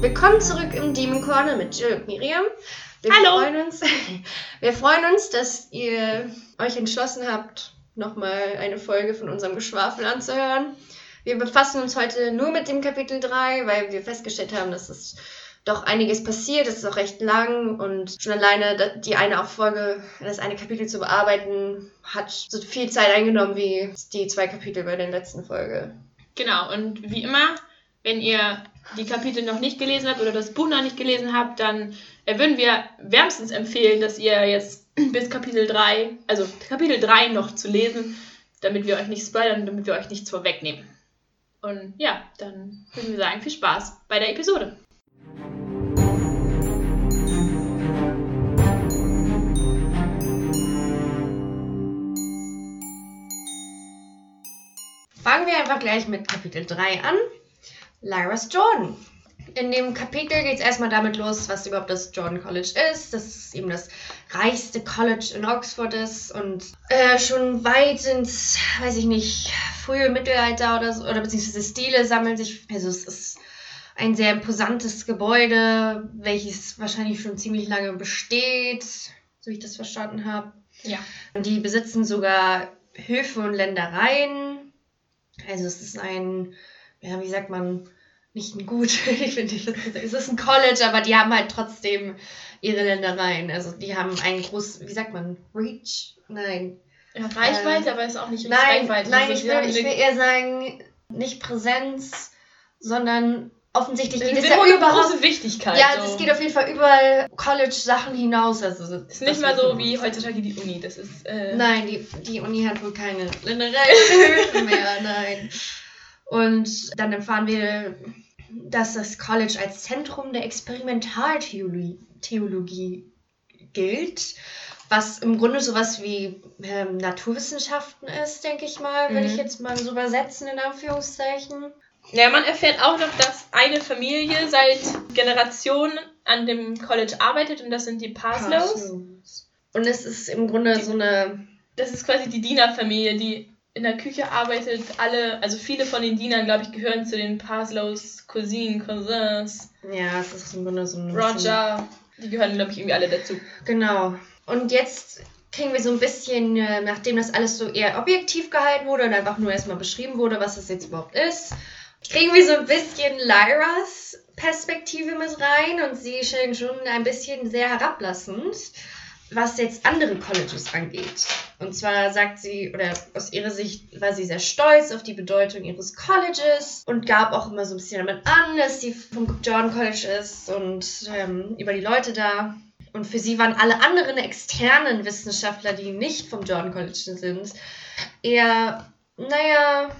Willkommen zurück im Demon Corner mit Jill und Miriam. Wir Hallo. Freuen uns, wir freuen uns, dass ihr euch entschlossen habt, nochmal eine Folge von unserem Geschwafel anzuhören. Wir befassen uns heute nur mit dem Kapitel 3, weil wir festgestellt haben, dass es doch einiges passiert. Es ist auch recht lang und schon alleine die eine Folge, das eine Kapitel zu bearbeiten, hat so viel Zeit eingenommen wie die zwei Kapitel bei der letzten Folge. Genau, und wie immer, wenn ihr die Kapitel noch nicht gelesen habt oder das Buch noch nicht gelesen habt, dann äh, würden wir wärmstens empfehlen, dass ihr jetzt bis Kapitel 3, also Kapitel 3 noch zu lesen, damit wir euch nicht spoilern, damit wir euch nichts vorwegnehmen. Und ja, dann würden wir sagen, viel Spaß bei der Episode. Fangen wir einfach gleich mit Kapitel 3 an. Lyra's Jordan. In dem Kapitel geht es erstmal damit los, was überhaupt das Jordan College ist. Das ist eben das reichste College in Oxford ist und äh, schon weit ins, weiß ich nicht, frühe Mittelalter oder so, oder beziehungsweise Stile sammeln sich. Also es ist ein sehr imposantes Gebäude, welches wahrscheinlich schon ziemlich lange besteht, so wie ich das verstanden habe. Ja. Und die besitzen sogar Höfe und Ländereien. Also es ist ein, ja, wie sagt man, nicht ein Gut, ich finde, es ist ein College, aber die haben halt trotzdem ihre Ländereien. Also die haben einen groß, wie sagt man, Reach? Nein. Ja, Reichweite, Äh, aber ist auch nicht Nein, Reichweite. nein, Also, ich will, ich will eher sagen, nicht Präsenz, sondern offensichtlich geht es ja große Wichtigkeit. Ja, so. es geht auf jeden Fall über College-Sachen hinaus. Also Es ist nicht mal so wie heutzutage die Uni. Das ist. Äh, Nein, die, die Uni hat wohl keine Ländereien mehr, nein. Und dann erfahren wir, dass das College als Zentrum der Experimentaltheologie Theologie gilt, was im Grunde sowas wie ähm, Naturwissenschaften ist, denke ich mal, würde Mhm. ich jetzt mal so übersetzen in Anführungszeichen. Ja, man erfährt auch noch, dass eine Familie seit Generationen an dem College arbeitet und das sind die Parslows. Und es ist im Grunde Die- so eine Das ist quasi die Dienerfamilie, die in der Küche arbeitet. Alle, also viele von den Dienern, glaube ich, gehören zu den Parslows, Cousinen, Cousins, ja, es ist im Grunde so ein Roger. Die gehören, glaube ich, irgendwie alle dazu. Genau. Und jetzt kriegen wir so ein bisschen, äh, nachdem das alles so eher objektiv gehalten wurde und einfach nur erstmal beschrieben wurde, was das jetzt überhaupt ist, kriegen wir so ein bisschen Lyras Perspektive mit rein und sie scheint schon ein bisschen sehr herablassend, was jetzt andere Colleges angeht. Und zwar sagt sie, oder aus ihrer Sicht war sie sehr stolz auf die Bedeutung ihres Colleges und gab auch immer so ein bisschen damit an, dass sie vom Jordan College ist und ähm, über die Leute da. Und für sie waren alle anderen externen Wissenschaftler, die nicht vom Jordan College sind, eher, naja?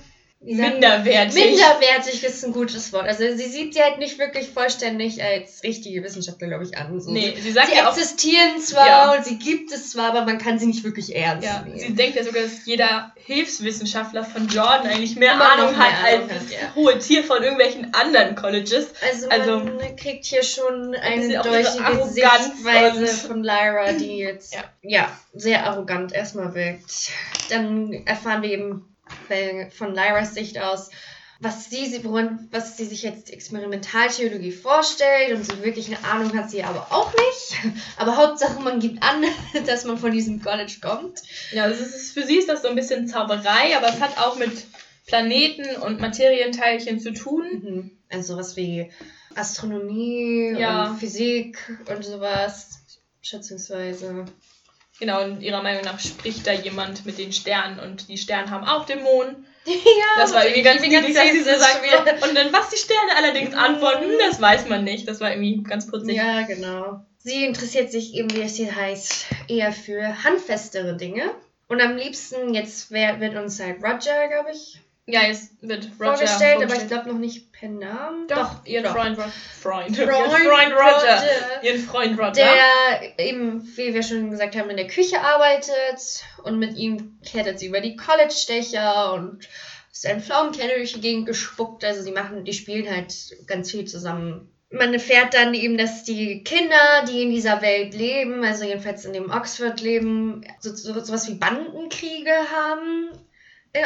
Minderwertig. Minderwertig ist ein gutes Wort. Also sie sieht sie halt nicht wirklich vollständig als richtige Wissenschaftler, glaube ich, an. So. Nee, sie sagt sie ja auch, existieren zwar Ja. und sie gibt es zwar, aber man kann sie nicht wirklich ernst ja, nehmen. sie denkt ja sogar, dass jeder Hilfswissenschaftler von Jordan eigentlich mehr Immer Ahnung mehr hat als das ja. hohe Tier von irgendwelchen anderen Colleges. Also, Also- man kriegt hier schon eine auch deutliche Sichtweise von Lyra, die jetzt Ja. ja. sehr arrogant erstmal wirkt. Dann erfahren wir eben von Lyras Sicht aus, was sie, sie was sie sich jetzt Experimentaltheologie vorstellt und so wirklich eine Ahnung hat sie aber auch nicht. Aber Hauptsache man gibt an, dass man von diesem College kommt. Ja, also es ist, für sie ist das so ein bisschen Zauberei, aber es hat auch mit Planeten und Materienteilchen zu tun. Also sowas wie Astronomie Ja. und Physik und sowas, schätzungsweise. Genau, und ihrer Meinung nach spricht da jemand mit den Sternen und die Sterne haben auch Dämonen. Ja, Das war irgendwie ganz niedlich, dass sie so sagt. Und dann, was die Sterne allerdings antworten, hm, das weiß man nicht. Das war irgendwie ganz putzig. Ja, genau. Sie interessiert sich eben, wie es hier heißt, eher für handfestere Dinge. Und am liebsten, jetzt wer, wird uns halt Roger, glaube ich, Ja, jetzt wird Roger vorgestellt, aber ich glaube noch nicht per Namen. Doch, ihren doch. Freund, Ro Freund. Freund, Freund Roger. Roger. Ihren Freund Roger. Der eben, wie wir schon gesagt haben, in der Küche arbeitet und mit ihm klettert sie über die College-Dächer und ist ein Pflaumenkerne durch die Gegend gespuckt. Also sie machen, die spielen halt ganz viel zusammen. Man erfährt dann eben, dass die Kinder, die in dieser Welt leben, also jedenfalls in dem Oxford leben, so, so, sowas wie Bandenkriege haben,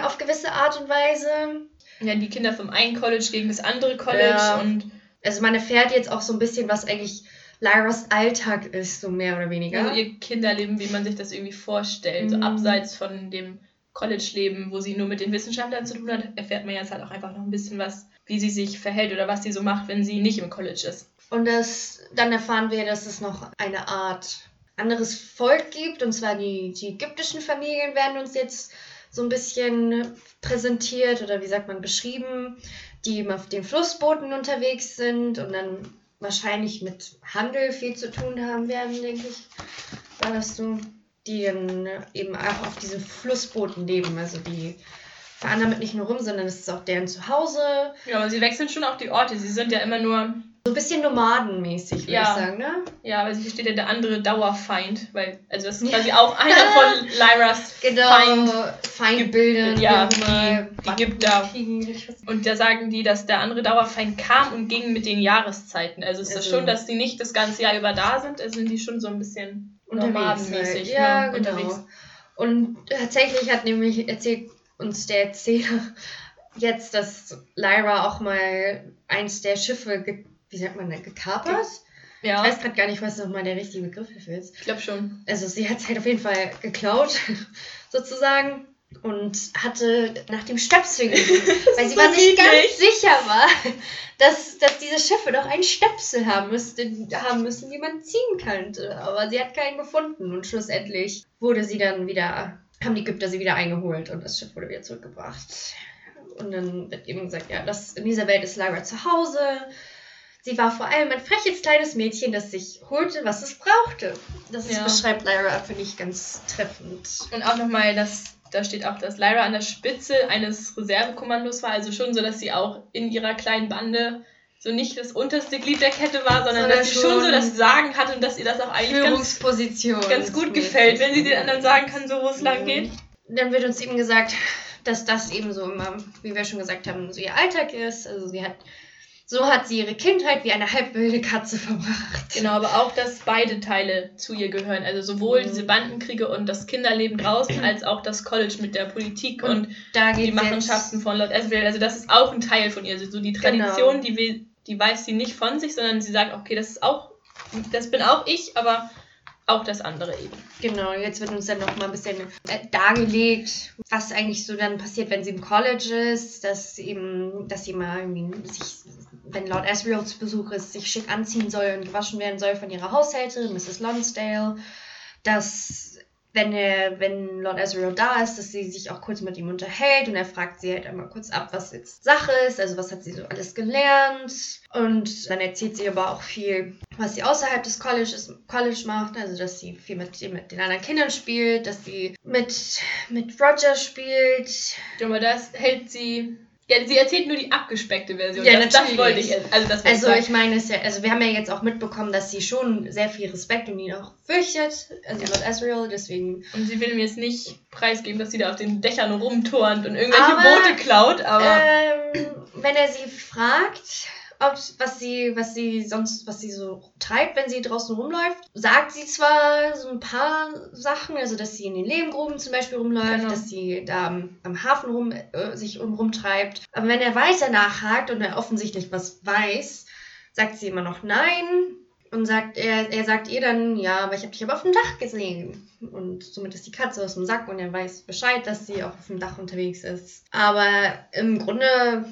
auf gewisse Art und Weise. ja, die Kinder vom einen College gegen das andere College Ja. und Also man erfährt jetzt auch so ein bisschen, was eigentlich Lyras Alltag ist, so mehr oder weniger. Also ihr Kinderleben, wie man sich das irgendwie vorstellt. So Mhm. abseits von dem College-Leben, wo sie nur mit den Wissenschaftlern zu tun hat, erfährt man jetzt halt auch einfach noch ein bisschen was, wie sie sich verhält oder was sie so macht, wenn sie nicht im College ist. Und das, dann erfahren wir, dass es noch eine Art anderes Volk gibt, und zwar die, die ägyptischen Familien werden uns jetzt so ein bisschen präsentiert oder wie sagt man beschrieben, die auf den Flussbooten unterwegs sind und dann wahrscheinlich mit Handel viel zu tun haben werden, denke ich. War das so? Die eben auch auf diesen Flussbooten leben. Also die fahren damit nicht nur rum, sondern es ist auch deren Zuhause. Ja, aber sie wechseln schon auch die Orte. Sie sind ja immer nur, So ein bisschen nomadenmäßig, würde Ja. ich sagen, ne? ja, weil hier steht ja der andere Dauerfeind, weil, also das ist quasi auch einer von Lyras Genau, Feind. Feindbilder. Ja, die- die gibt da. Und da sagen die, dass der andere Dauerfeind kam und ging mit den Jahreszeiten. Also ist das Also- schon, dass die nicht das ganze Jahr über da sind, also sind die schon so ein bisschen unterwegs. nomadenmäßig. Halt. Ja, ne, genau. unterwegs. Und tatsächlich hat nämlich erzählt uns der Erzähler jetzt, dass Lyra auch mal eins der Schiffe, ge wie sagt man denn, gekapert? Ich Ja, weiß gerade gar nicht, was nochmal der richtige Begriff dafür ist. ich glaube schon. Also sie hat es halt auf jeden Fall geklaut, sozusagen. Und hatte nach dem Stöpsel gesucht, weil sie so war sich ganz sicher war, dass, dass diese Schiffe doch einen Stöpsel haben, müsste, haben müssen, die man ziehen könnte. Aber sie hat keinen gefunden und schlussendlich wurde sie dann wieder, haben die Ägypter sie wieder eingeholt und das Schiff wurde wieder zurückgebracht. Und dann wird eben gesagt, ja, das, in dieser Welt ist Lyra zu Hause. Sie war vor allem ein freches kleines Mädchen, das sich holte, was es brauchte. Das Ja. beschreibt Lyra, finde ich, ganz treffend. Und auch nochmal, dass da steht auch, dass Lyra an der Spitze eines Reservekommandos war, also schon so, dass sie auch in ihrer kleinen Bande so nicht das unterste Glied der Kette war, sondern, Sondern dass sie schon so das Sagen hatte und dass ihr das auch eigentlich ganz, ganz gut gefällt, wenn sie den anderen sagen kann, so wo es lang geht. Dann wird uns eben gesagt, dass das eben so immer, wie wir schon gesagt haben, so ihr Alltag ist. Also sie hat, so hat sie ihre Kindheit wie eine halbwilde Katze verbracht. Genau, aber auch, dass beide Teile zu ihr gehören. Also sowohl Mhm. diese Bandenkriege und das Kinderleben draußen, als auch das College mit der Politik und, Und die Machenschaften von Lord Asriel. Also das ist auch ein Teil von ihr. Also so die Genau. Tradition, die, will, die weiß sie nicht von sich, sondern sie sagt, okay, das ist auch, das bin auch ich, aber auch das andere eben. Genau, jetzt wird uns dann noch mal ein bisschen äh, dargelegt, was eigentlich so dann passiert, wenn sie im College ist, dass eben, dass sie mal irgendwie sich, wenn Lord Asriel zu Besuch ist, sich schick anziehen soll und gewaschen werden soll von ihrer Haushälterin, Mrs. Lonsdale, dass wenn er, wenn Lord Asriel da ist, dass sie sich auch kurz mit ihm unterhält und er fragt sie halt einmal kurz ab, was jetzt Sache ist, also was hat sie so alles gelernt und dann erzählt sie aber auch viel, was sie außerhalb des Colleges, College macht, also dass sie viel mit, mit den anderen Kindern spielt, dass sie mit, mit Roger spielt. Aber das hält sie. Ja, sie erzählt nur die abgespeckte Version. Ja, das, das natürlich. wollte ich. Also, das Also ich meine, ja, also wir haben ja jetzt auch mitbekommen, dass sie schon sehr viel Respekt und ihn auch fürchtet, also Ja. Lord Asriel, deswegen Und sie will mir jetzt nicht preisgeben, dass sie da auf den Dächern rumturnt und irgendwelche Aber, Boote klaut, aber. ähm, wenn er sie fragt, ob, was sie, was sie sonst, was sie so treibt, wenn sie draußen rumläuft, sagt sie zwar so ein paar Sachen, also dass sie in den Lehmgruben zum Beispiel rumläuft, Genau. dass sie da am, am Hafen rum, äh, sich um, rumtreibt. Aber wenn er weiter nachhakt und er offensichtlich was weiß, sagt sie immer noch nein. Und sagt, er, er sagt ihr dann, ja, aber ich habe dich aber auf dem Dach gesehen. Und somit ist die Katze aus dem Sack und er weiß Bescheid, dass sie auch auf dem Dach unterwegs ist. Aber im Grunde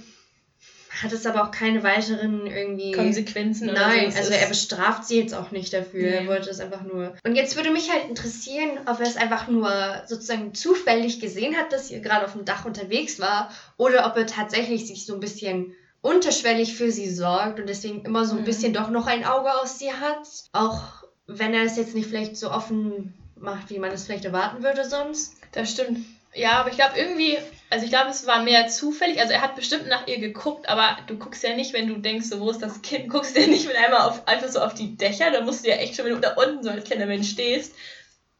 hat es aber auch keine weiteren irgendwie. Konsequenzen oder Nein, so. Es also er bestraft sie jetzt auch nicht dafür. Er Nee. wollte es einfach nur. Und jetzt würde mich halt interessieren, ob er es einfach nur sozusagen zufällig gesehen hat, dass sie gerade auf dem Dach unterwegs war, oder ob er tatsächlich sich so ein bisschen unterschwellig für sie sorgt und deswegen immer so ein Mhm. bisschen doch noch ein Auge aus sie hat. Auch wenn er es jetzt nicht vielleicht so offen macht, wie man es vielleicht erwarten würde sonst. Das stimmt. Ja, aber ich glaube irgendwie, also ich glaube, es war mehr zufällig. Also er hat bestimmt nach ihr geguckt, aber du guckst ja nicht, wenn du denkst, so, wo ist das Kind, guckst ja nicht mit einmal auf, einfach so auf die Dächer. Da musst du ja echt schon, wenn du da unten so als kleiner Mensch stehst,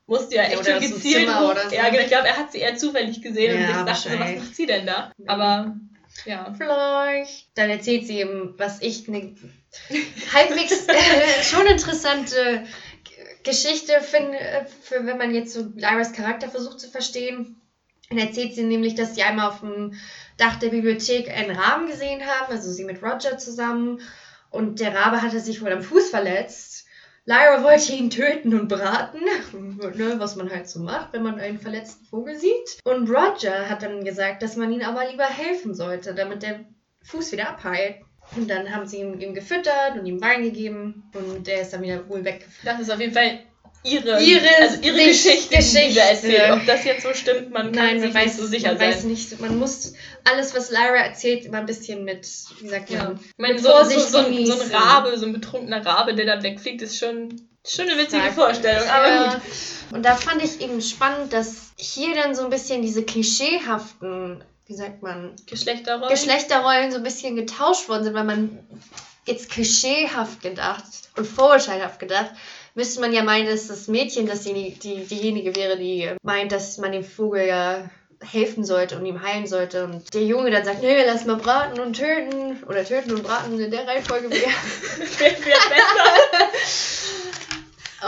musst du ja Ja, echt oder schon gezielt so. Ja, genau. Ich glaube, er hat sie eher zufällig gesehen und Ja, sich dachte, so, was macht sie denn da? Aber ja. Vielleicht. Dann erzählt sie ihm, was ich eine halbwegs äh, schon interessante Geschichte finde, für wenn man jetzt so Lyras Charakter versucht zu verstehen. Dann erzählt sie nämlich, dass sie einmal auf dem Dach der Bibliothek einen Rahmen gesehen haben, also sie mit Roger zusammen. Und der Rabe hatte sich wohl am Fuß verletzt. Lyra wollte ihn töten und braten, ne, was man halt so macht, wenn man einen verletzten Vogel sieht. Und Roger hat dann gesagt, dass man ihm aber lieber helfen sollte, damit der Fuß wieder abheilt. Und dann haben sie ihn, ihm gefüttert und ihm Wein gegeben und der ist dann wieder wohl weggeführt. Das ist auf jeden Fall ihre, Ihre also ihre Sicht- Geschichte, die sie Geschichte. erzählt. Ob das jetzt so stimmt, man kann Nein, sich man nicht weiß, so sicher man sein. weiß nicht, man muss alles, was Lyra erzählt, immer ein bisschen mit, wie sagt Ja. man, Ich meine, so, so, Vorsicht so, ein, so ein. Rabe, so ein betrunkener Rabe, der dann wegfliegt, ist schon, schon eine witzige Sag- Vorstellung. Aber Ja. gut. Und da fand ich eben spannend, dass hier dann so ein bisschen diese klischeehaften, wie sagt man, Geschlechterrollen. Geschlechterrollen so ein bisschen getauscht worden sind, weil man jetzt klischeehaft gedacht und vorurteilhaft gedacht, müsste man ja meinen, dass das Mädchen das die, die, diejenige wäre, die meint, dass man dem Vogel ja helfen sollte und ihm heilen sollte. Und der Junge dann sagt, nee, lass mal braten und töten. Oder töten und braten in der Reihenfolge wäre. Wer besser?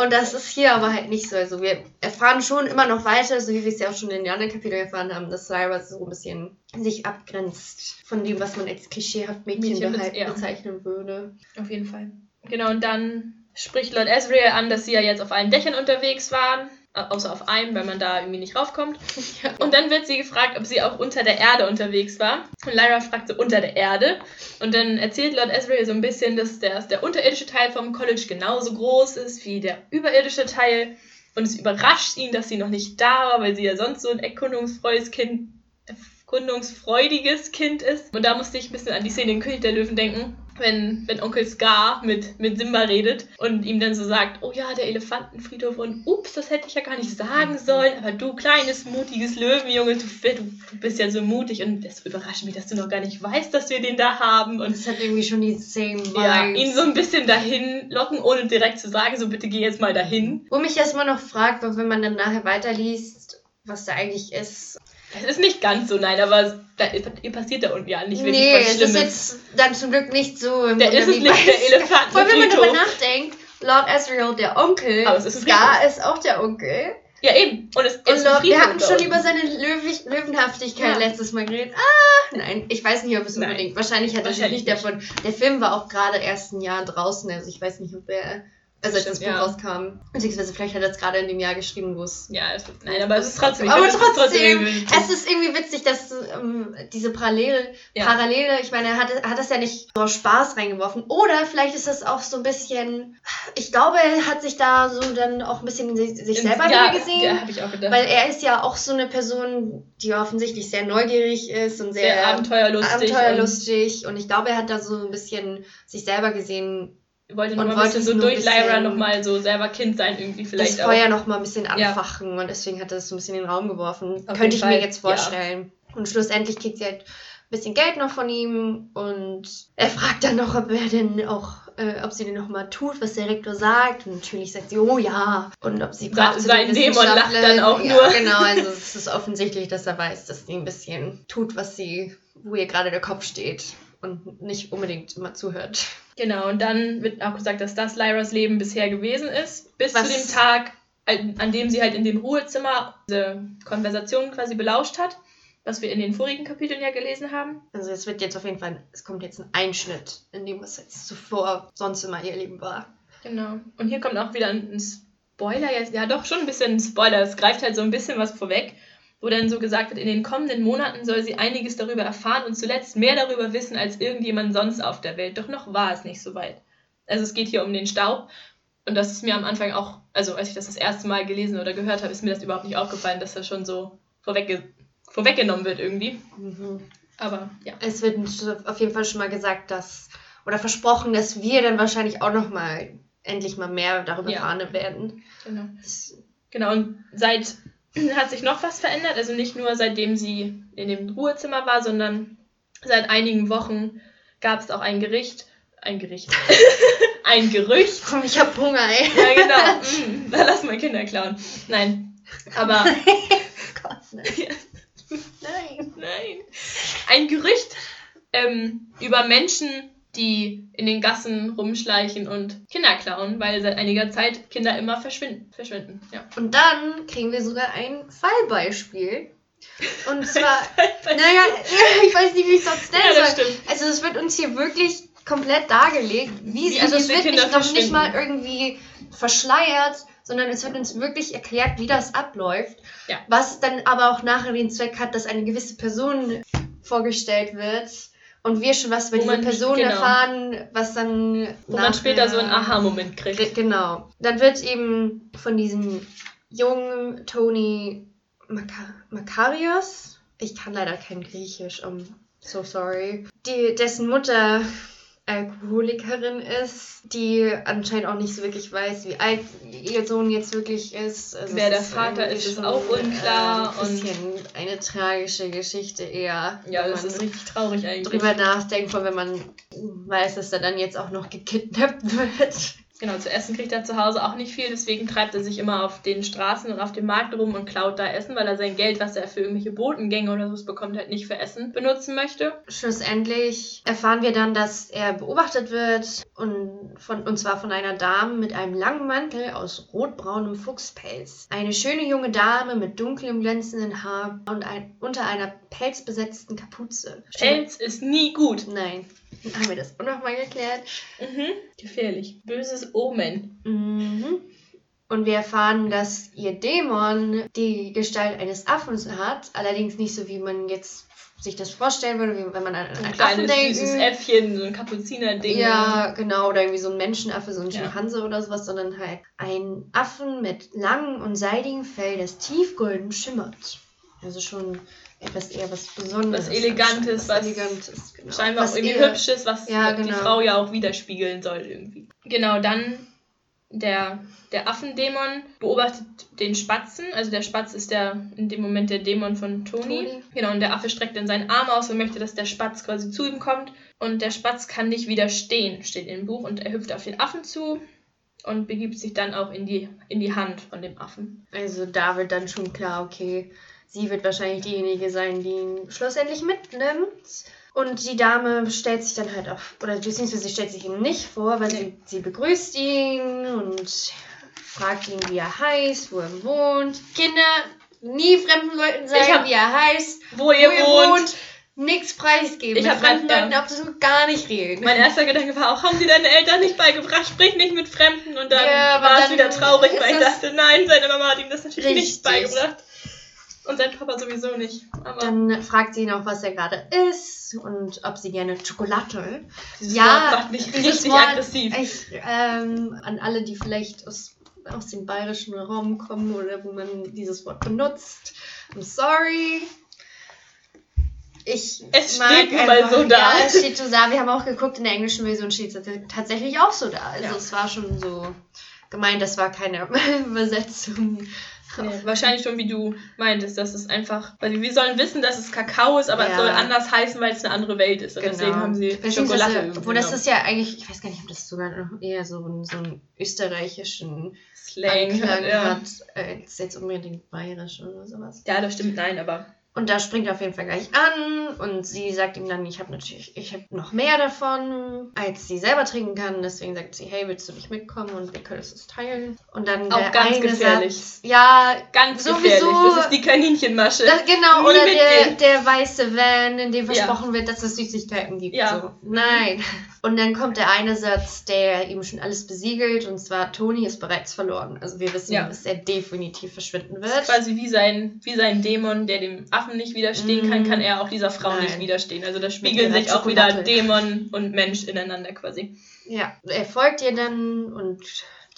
Und das ist hier aber halt nicht so. Also wir erfahren schon immer noch weiter, so wie wir es ja auch schon in den anderen Kapiteln erfahren haben, dass Lyra so ein bisschen sich abgrenzt von dem, was man als klischeehaft Mädchen, Mädchen ja. bezeichnen würde. Auf jeden Fall. Genau, und dann spricht Lord Asriel an, dass sie ja jetzt auf allen Dächern unterwegs waren. Au- Außer auf einem, weil man da irgendwie nicht raufkommt. Und dann wird sie gefragt, ob sie auch unter der Erde unterwegs war. Und Lyra fragt so, unter der Erde? Und dann erzählt Lord Asriel so ein bisschen, dass der, dass der unterirdische Teil vom College genauso groß ist wie der überirdische Teil. Und es überrascht ihn, dass sie noch nicht da war, weil sie ja sonst so ein erkundungsfreudiges Kind, erkundungsfreudiges Kind ist. Und da musste ich ein bisschen an die Szene in König der Löwen denken, wenn, wenn Onkel Scar mit, mit Simba redet und ihm dann so sagt, oh ja, der Elefantenfriedhof und ups, das hätte ich ja gar nicht sagen sollen, aber du kleines, mutiges Löwenjunge, du, du, bist ja so mutig und das überrascht mich, dass du noch gar nicht weißt, dass wir den da haben und Das hat irgendwie schon die same ja, Vibes. ihn so ein bisschen dahin locken, ohne direkt zu sagen, so bitte geh jetzt mal dahin. Wo mich immer noch fragt, wenn man dann nachher weiterliest, was da eigentlich ist. Es ist nicht ganz so, nein, aber da ihr passiert da unten ja nicht wirklich nee, was es ist Schlimmes. jetzt dann zum Glück nicht so im Der ist es nicht, der bei- Vor allem, wenn man darüber nachdenkt, Lord Asriel, der Onkel, Aber es ist Scar ist auch der Onkel. Ja, eben. Und es ein Lord, wir hatten da schon über seine Löwig Ja. Löwenhaftigkeit letztes Mal geredet. Ah, nein, ich weiß nicht, ob es Nein. unbedingt. Wahrscheinlich hat er nicht davon. Der Film war auch gerade erst ein Jahr draußen, also ich weiß nicht, ob er. Also als das Buch ja. rauskam. Beziehungsweise vielleicht hat er es gerade in dem Jahr geschrieben, wo es Ja, es nein, aber es ist trotzdem. Aber es ist trotzdem, es ist irgendwie witzig, dass ähm, diese Parallele, Ja. Parallele, ich meine, er hat, hat das ja nicht so Spaß reingeworfen. Oder vielleicht ist das auch so ein bisschen, ich glaube, er hat sich da so dann auch ein bisschen sich, sich selber ja, wieder gesehen. Ja, habe ich auch gedacht. Weil er ist ja auch so eine Person, die offensichtlich sehr neugierig ist und sehr, sehr abenteuerlustig. abenteuerlustig. Und ich glaube, er hat da so ein bisschen sich selber gesehen, Und wollte und noch mal ein wollte bisschen so durch Lyra nochmal so selber Kind sein, irgendwie vielleicht das. Feuer noch mal ein bisschen Ja. anfachen und deswegen hat er das so ein bisschen in den Raum geworfen. Auf Könnte ich Fall, mir jetzt ja. vorstellen. Und schlussendlich kriegt sie halt ein bisschen Geld noch von ihm und er fragt dann noch, ob er denn auch, äh, ob sie denn noch mal tut, was der Rektor sagt. Und natürlich sagt sie, oh ja. Und ob sie brav sein den Dämon lacht dann auch ja, nur. Genau, also es ist offensichtlich, dass er weiß, dass sie ein bisschen tut, was sie, wo ihr gerade der Kopf steht und nicht unbedingt immer zuhört. Genau, und dann wird auch gesagt, dass das Lyras Leben bisher gewesen ist. Bis Was- zu dem Tag, an dem sie halt in dem Ruhezimmer diese Konversation quasi belauscht hat, was wir in den vorigen Kapiteln ja gelesen haben. Also es wird jetzt auf jeden Fall, es kommt jetzt ein Einschnitt in dem, was jetzt zuvor sonst immer ihr Leben war. Genau. Und hier kommt auch wieder ein Spoiler jetzt. Ja, doch schon ein bisschen ein Spoiler. Es greift halt so ein bisschen was vorweg, wo dann so gesagt wird, in den kommenden Monaten soll sie einiges darüber erfahren und zuletzt mehr darüber wissen als irgendjemand sonst auf der Welt. Doch noch war es nicht so weit. Also es geht hier um den Staub. Und das ist mir am Anfang auch, also als ich das das erste Mal gelesen oder gehört habe, ist mir das überhaupt nicht aufgefallen, dass das schon so vorwegge vorweggenommen wird irgendwie. Aber ja. Es wird auf jeden Fall schon mal gesagt, dass, oder versprochen, dass wir dann wahrscheinlich auch noch mal endlich mal mehr darüber Ja. erfahren werden. Genau. Das, Genau, und seit hat sich noch was verändert. Also nicht nur seitdem sie in dem Ruhezimmer war, sondern seit einigen Wochen gab es auch ein Gericht. Ein Gericht. ein Gerücht. komm, ich hab Hunger, ey. Ja, genau. Mm, da lass mal Kinder klauen. Nein. Aber Gott, nein. nein. nein. Ein Gerücht ähm, über Menschen, die in den Gassen rumschleichen und Kinder klauen, weil seit einiger Zeit Kinder immer verschwinden. Verschwinden, ja. Und dann kriegen wir sogar ein Fallbeispiel. Und zwar, naja, ich weiß nicht, wie ich es sonst nennen Ja, soll. Also es wird uns hier wirklich komplett dargelegt, wie, Wie also es wird nicht, noch nicht mal irgendwie verschleiert, sondern es wird uns wirklich erklärt, wie das abläuft. Ja. Was dann aber auch nachher den Zweck hat, dass eine gewisse Person vorgestellt wird und wir schon was über Wo diese man- Person genau. erfahren, was dann Wo man später so einen Aha-Moment kriegt. Ge- Genau. Dann wird eben von diesem jungen Tony Maka Makarios, ich kann leider kein Griechisch, um so sorry, die, dessen Mutter Alkoholikerin ist, die anscheinend auch nicht so wirklich weiß, wie alt ihr Sohn jetzt wirklich ist. Also Wer der Vater ist, ist auch unklar Äh, ein bisschen eine tragische Geschichte eher. Ja, das ist richtig traurig eigentlich. drüber nachdenkt, vor wenn man weiß, dass er dann jetzt auch noch gekidnappt wird. Genau, zu essen kriegt er zu Hause auch nicht viel, deswegen treibt er sich immer auf den Straßen und auf dem Markt rum und klaut da Essen, weil er sein Geld, was er für irgendwelche Botengänge oder so bekommt, halt nicht für Essen benutzen möchte. Schlussendlich erfahren wir dann, dass er beobachtet wird und, von, und zwar von einer Dame mit einem langen Mantel aus rotbraunem Fuchspelz. Eine schöne junge Dame mit dunklem glänzenden Haar und ein, unter einer pelzbesetzten Kapuze. Pelz ist nie gut. Nein. Haben wir das auch nochmal geklärt? Mhm. Gefährlich. Böses Omen. Mhm. Und wir erfahren, dass ihr Dämon die Gestalt eines Affens hat, allerdings nicht so, wie man jetzt sich das vorstellen würde, wie wenn man an ein Affen kleines, süßes denkt. Äffchen, so ein Kapuziner-Ding. Ja, genau, oder irgendwie so ein Menschenaffe, so ein Ja. Schimpanse oder sowas, sondern halt ein Affen mit langem und seidigem Fell, das tiefgolden schimmert. Also schon etwas eher was Besonderes. Was Elegantes, was Elegantes, genau. Scheinbar was auch irgendwie eher- Hübsches, was Ja, die genau. Frau ja auch widerspiegeln soll irgendwie. Genau, dann der, der Affendämon beobachtet den Spatzen. Also der Spatz ist der in dem Moment der Dämon von Toni. Toni. Genau, und der Affe streckt dann seinen Arm aus und möchte, dass der Spatz quasi zu ihm kommt. Und der Spatz kann nicht widerstehen, steht im Buch. Und er hüpft auf den Affen zu und begibt sich dann auch in die, in die Hand von dem Affen. Also da wird dann schon klar, okay, sie wird wahrscheinlich diejenige sein, die ihn schlussendlich mitnimmt. Und die Dame stellt sich dann halt auf, oder beziehungsweise sie stellt sich ihm nicht vor, weil sie, sie begrüßt ihn und fragt ihn, wie er heißt, wo er wohnt. Kinder, nie fremden Leuten sagen, wie er heißt, Wo wo ihr wohnt. wohnt. Nichts preisgeben. Ich mit fremden grad- ja. Leuten absolut gar nicht reden. Mein erster Gedanke war auch, haben die deine Eltern nicht beigebracht, sprich nicht mit Fremden. Und dann Ja, war es wieder traurig, weil ich dachte, nein, seine Mama hat ihm das natürlich Richtig. nicht beigebracht. Und sein Papa sowieso nicht. Aber Dann fragt sie ihn auch, was er gerade isst und ob sie gerne Schokolade. dieses Ja, Wort macht mich richtig Wort- aggressiv. Ich, ähm, an alle, die vielleicht aus, aus dem bayerischen Raum kommen oder wo man dieses Wort benutzt. I'm sorry. Ich Es steht nun mal so da. Ja, es steht so da. Wir haben auch geguckt, in der englischen Version steht es tatsächlich auch so da. Also Ja. es war schon so gemeint, das war keine Übersetzung. Nee, wahrscheinlich schon, wie du meintest, dass es einfach, weil wir sollen wissen, dass es Kakao ist, aber es Ja. soll anders heißen, weil es eine andere Welt ist. Und deswegen haben sie Schokolade Obwohl das ist ja eigentlich, ich weiß gar nicht, ob das sogar noch eher so, einen- so einen österreichischen Slang. Anklang ja. hat, als jetzt unbedingt bayerisch oder sowas. ja, das stimmt, nein, aber Und da springt er auf jeden Fall gleich an und sie sagt ihm dann, ich habe natürlich, ich habe noch mehr davon, als sie selber trinken kann. Deswegen sagt sie, hey, willst du nicht mitkommen und wir können es teilen. Und dann Auch der ganz eine gefährlich. Satz, ja, ganz Sowieso- gefährlich. Das ist die Kaninchenmasche. das, genau, Nie oder mitgehen. der, der weiße Van, in dem Ja. versprochen wird, dass es Süßigkeiten gibt. Ja. So. Nein. Und dann kommt der eine Satz, der eben schon alles besiegelt, und zwar Toni ist bereits verloren. Also wir wissen, Ja. dass er definitiv verschwinden Das ist wird. quasi wie sein, wie sein Dämon, der dem Affen nicht widerstehen kann, Mm. kann er auch dieser Frau Nein. nicht widerstehen. Also da spiegeln sich auch wieder. Dämon und Mensch ineinander quasi. Ja, er folgt ihr dann und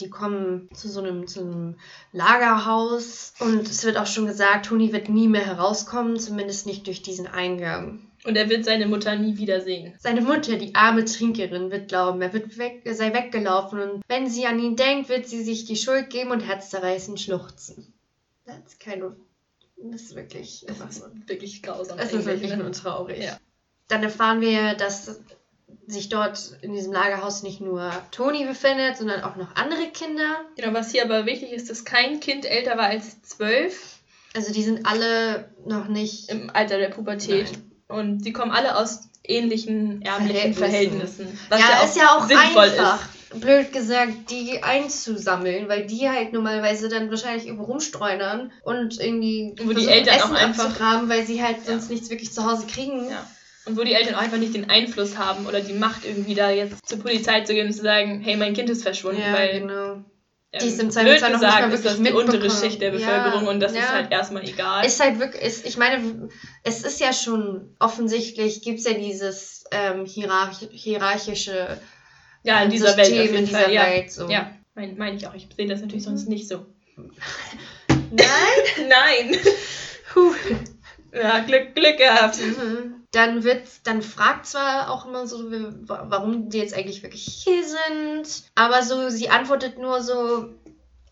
die kommen zu so einem, zu einem Lagerhaus. Und es wird auch schon gesagt, Toni wird nie mehr herauskommen, zumindest nicht durch diesen Eingang. Und er wird seine Mutter nie wiedersehen. Seine Mutter, die arme Trinkerin, wird glauben, er wird weg, er sei weggelaufen und wenn sie an ihn denkt, wird sie sich die Schuld geben und herzzerreißend schluchzen. That's kind of. Das ist wirklich. Das ist wirklich grausam. Es ist wirklich ne? nur traurig. Ja. Dann erfahren wir, dass sich dort in diesem Lagerhaus nicht nur Toni befindet, sondern auch noch andere Kinder. Genau, was hier aber wichtig ist, dass kein Kind älter war als zwölf Also die sind alle noch nicht. im Alter der Pubertät. Und sie kommen alle aus ähnlichen ärmlichen Verhältnissen. Verhältnissen. Was ja, ist ja auch sinnvoll einfach, blöd gesagt, die einzusammeln, weil die halt normalerweise dann wahrscheinlich irgendwo rumstreunern und irgendwie Wo die Eltern auch Essen einfach- abzugraben, weil sie halt Ja. sonst nichts wirklich zu Hause kriegen. Ja. Und wo die Eltern auch einfach nicht den Einfluss haben oder die Macht irgendwie da jetzt zur Polizei zu gehen und zu sagen, hey, mein Kind ist verschwunden, Ja, weil genau. ähm, Die ist im Zweifelsfall noch nicht mal ist das die wirklich untere. Schicht der Ja, Bevölkerung und das ja. ist halt erstmal egal. Ist halt wirklich, ist, ich meine, es ist ja schon offensichtlich, gibt es ja dieses ähm, hierarch hierarchische ja, in dieser System Welt in dieser Fall. Ja, Welt. So. ja meine mein ich auch. Ich sehe das natürlich sonst nicht so. Nein? Nein! Puh. Ja, Glück, Glück gehabt. Mhm. Dann wird, dann fragt zwar auch immer so, warum die jetzt eigentlich wirklich hier sind, aber so, sie antwortet nur so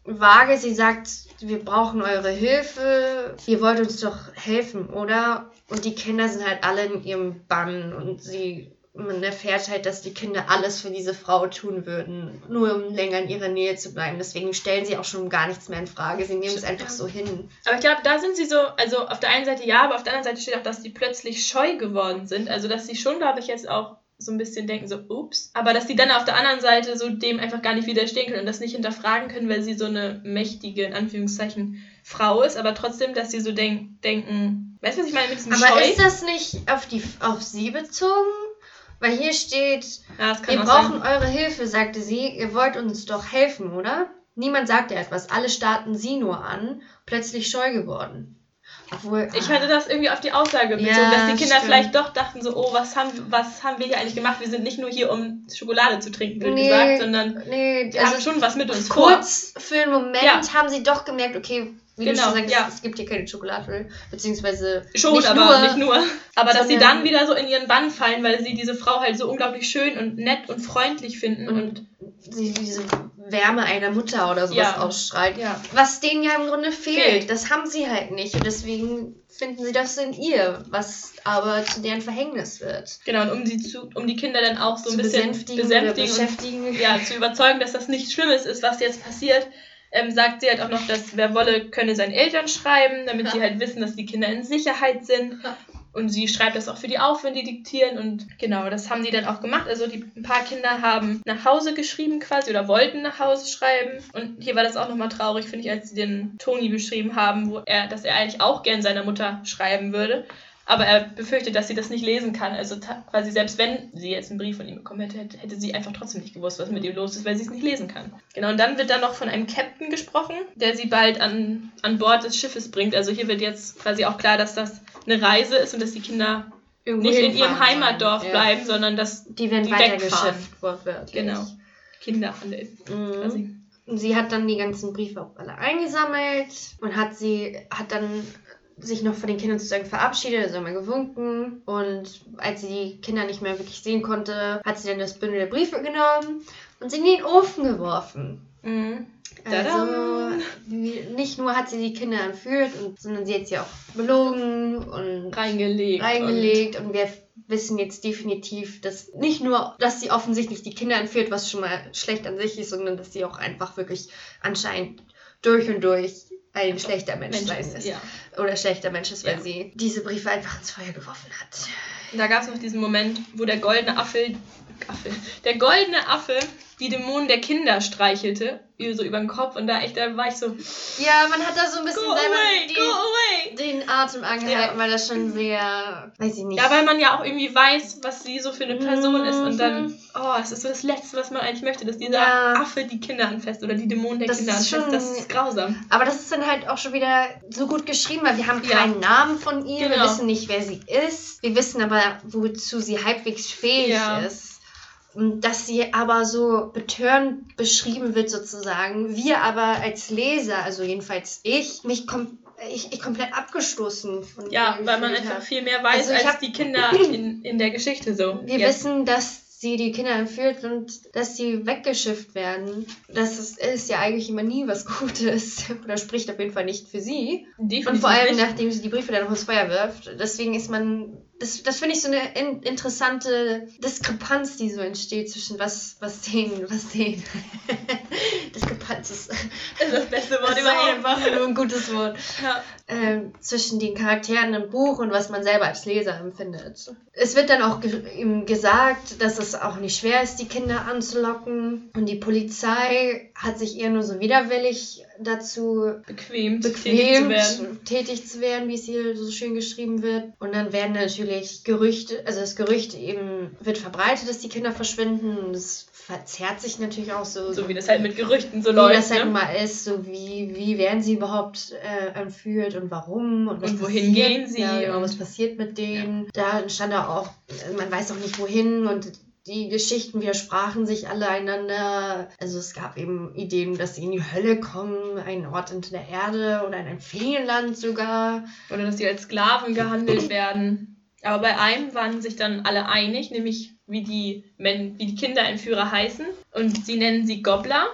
vage, sie sagt, wir brauchen eure Hilfe, ihr wollt uns doch helfen, oder? Und die Kinder sind halt alle in ihrem Bann und sie, man erfährt halt, dass die Kinder alles für diese Frau tun würden, nur um länger in ihrer Nähe zu bleiben. Deswegen stellen sie auch schon gar nichts mehr in Frage. Sie nehmen es einfach so hin. Aber ich glaube, da sind sie so, also auf der einen Seite ja, aber auf der anderen Seite steht auch, dass die plötzlich scheu geworden sind. Also, dass sie schon, glaube ich, jetzt auch so ein bisschen denken, so, ups. Aber dass die dann auf der anderen Seite so dem einfach gar nicht widerstehen können und das nicht hinterfragen können, weil sie so eine mächtige, in Anführungszeichen, Frau ist, aber trotzdem, dass sie so denk denken, weißt du, was ich meine mit diesem Aber Scheu? ist das nicht auf, die, auf sie bezogen? Weil hier steht, ja, wir auch brauchen sein. eure Hilfe, sagte sie. Ihr wollt uns doch helfen, oder? Niemand sagte etwas. Alle starrten sie nur an. Plötzlich scheu geworden. Obwohl. Ich hatte das irgendwie auf die Aussage bezogen, Ja, dass die Kinder stimmt. vielleicht doch dachten so, oh, was haben, was haben wir hier eigentlich gemacht? Wir sind nicht nur hier, um Schokolade zu trinken, blöd Nee, gesagt, sondern Nee, haben also schon was mit uns vor. kurz für einen Moment Ja. haben sie doch gemerkt, okay, wie Genau, du schon sagst, ja. es gibt hier keine Schokolade, beziehungsweise Schon, nicht aber nur, nicht nur. Aber dass sie dann wieder so in ihren Bann fallen, weil sie diese Frau halt so unglaublich schön und nett und freundlich finden. Und Und, sie diese Wärme einer Mutter oder sowas Ja. ausstrahlt. ja. Was denen ja im Grunde fehlt. Fehlt. Das haben sie halt nicht. Und deswegen finden sie das in ihr, was aber zu deren Verhängnis wird. Genau, und um, sie zu, um die Kinder dann auch so ein zu bisschen besänftigen, besänftigen, und ja, zu überzeugen, dass das nichts Schlimmes ist, was jetzt passiert, ähm, sagt sie halt auch noch, dass wer wolle, könne seinen Eltern schreiben, damit sie halt wissen, dass die Kinder in Sicherheit sind. Und sie schreibt das auch für die auf, wenn die diktieren. Und genau, das haben die dann auch gemacht. Also die, ein paar Kinder haben nach Hause geschrieben quasi oder wollten nach Hause schreiben. Und hier war das auch nochmal traurig, finde ich, als sie den Toni beschrieben haben, wo er, dass er eigentlich auch gern seiner Mutter schreiben würde. Aber er befürchtet, dass sie das nicht lesen kann. Also quasi selbst wenn sie jetzt einen Brief von ihm bekommen hätte, hätte, sie einfach trotzdem nicht gewusst, was mit ihm los ist, weil sie es nicht lesen kann. Genau, und dann wird dann noch von einem Captain gesprochen, der sie bald an, an Bord des Schiffes bringt. Also hier wird jetzt quasi auch klar, dass das eine Reise ist und dass die Kinder Irgendwo nicht in ihrem Heimatdorf. Ja. bleiben, sondern dass Die werden die weitergeschifft, wegfahren. wortwörtlich. Genau. Kinder handeln. Mhm. Quasi. Und sie hat dann die ganzen Briefe auch alle eingesammelt und hat sie, hat dann sich noch von den Kindern sozusagen verabschiedet, also einmal gewunken. Und als sie die Kinder nicht mehr wirklich sehen konnte, hat sie dann das Bündel der Briefe genommen und sie in den Ofen geworfen. Mhm. Also nicht nur hat sie die Kinder entführt, und, sondern sie hat sie auch belogen und Reingelegt. reingelegt und wir wissen jetzt definitiv, dass nicht nur, dass sie offensichtlich die Kinder entführt, was schon mal schlecht an sich ist, sondern dass sie auch einfach wirklich anscheinend durch und durch ein schlechter Mensch sein Menschen, ist. ja. Oder schlechter Mensch ist, weil Ja. sie diese Briefe einfach ins Feuer geworfen hat. Da gab es noch diesen Moment, wo der goldene Affe, Affe, der goldene Affe die Dämonen der Kinder streichelte, so über den Kopf und da echt, da war ich so, go Ja, man hat da so ein bisschen away, selber go away. den, den Atem angehalten, weil das schon sehr, weiß ich nicht. Ja, weil man ja auch irgendwie weiß, was sie so für eine Person ist und dann, Mhm. oh, es ist so das Letzte, was man eigentlich möchte, dass dieser Ja. Affe die Kinder anfasst oder die Dämonen der Das Kinder anfasst. schon- Das ist grausam. Aber das ist dann halt auch schon wieder so gut geschrieben, weil wir haben Ja. keinen Namen von ihr, wir Genau. wissen nicht, wer sie ist. Wir wissen aber, wozu sie halbwegs fähig Ja. ist. Dass sie aber so betörend beschrieben wird sozusagen. Wir aber als Leser, also jedenfalls ich, mich kom ich, ich komplett abgestoßen von Ja, weil man einfach viel mehr weiß Also ich als hab- die Kinder in, in der Geschichte so. Wir Jetzt. wissen, dass sie die Kinder entführt und dass sie weggeschifft werden. Das ist, ist ja eigentlich immer nie was Gutes. Oder spricht auf jeden Fall nicht für sie. Definitiv Und vor allem, nicht. nachdem sie die Briefe dann noch ins Feuer wirft. Deswegen ist man. Das, das finde ich so eine in, interessante Diskrepanz, die so entsteht zwischen was, was den, was den. Diskrepanz ist. das beste Wort überhaupt. einfach nur ein gutes Wort. Ja. ähm, zwischen den Charakteren im Buch und was man selber als Leser empfindet. Es wird dann auch ge ihm gesagt, dass es auch nicht schwer ist, die Kinder anzulocken. Und die Polizei hat sich eher nur so widerwillig dazu Bequemt, tätig zu bequemt, werden. tätig zu werden, wie es hier so schön geschrieben wird. Und dann werden natürlich Gerüchte, also das Gerücht eben wird verbreitet, dass die Kinder verschwinden. Und es verzerrt sich natürlich auch so. So wie das halt mit Gerüchten so wie läuft. das halt ne? mal ist, so wie, wie werden sie überhaupt äh, entführt und warum und, was Und wohin passiert, gehen sie Ja, genau, und- was passiert mit denen. Da stand da auch, man weiß auch nicht wohin und die Geschichten widersprachen sich alle einander. Also es gab eben Ideen, dass sie in die Hölle kommen, einen Ort unter der Erde oder in ein Feenland sogar. Oder dass sie als Sklaven gehandelt werden. Aber bei einem waren sich dann alle einig, nämlich wie die, Men wie die Kinderentführer heißen. Und sie nennen sie Gobbler.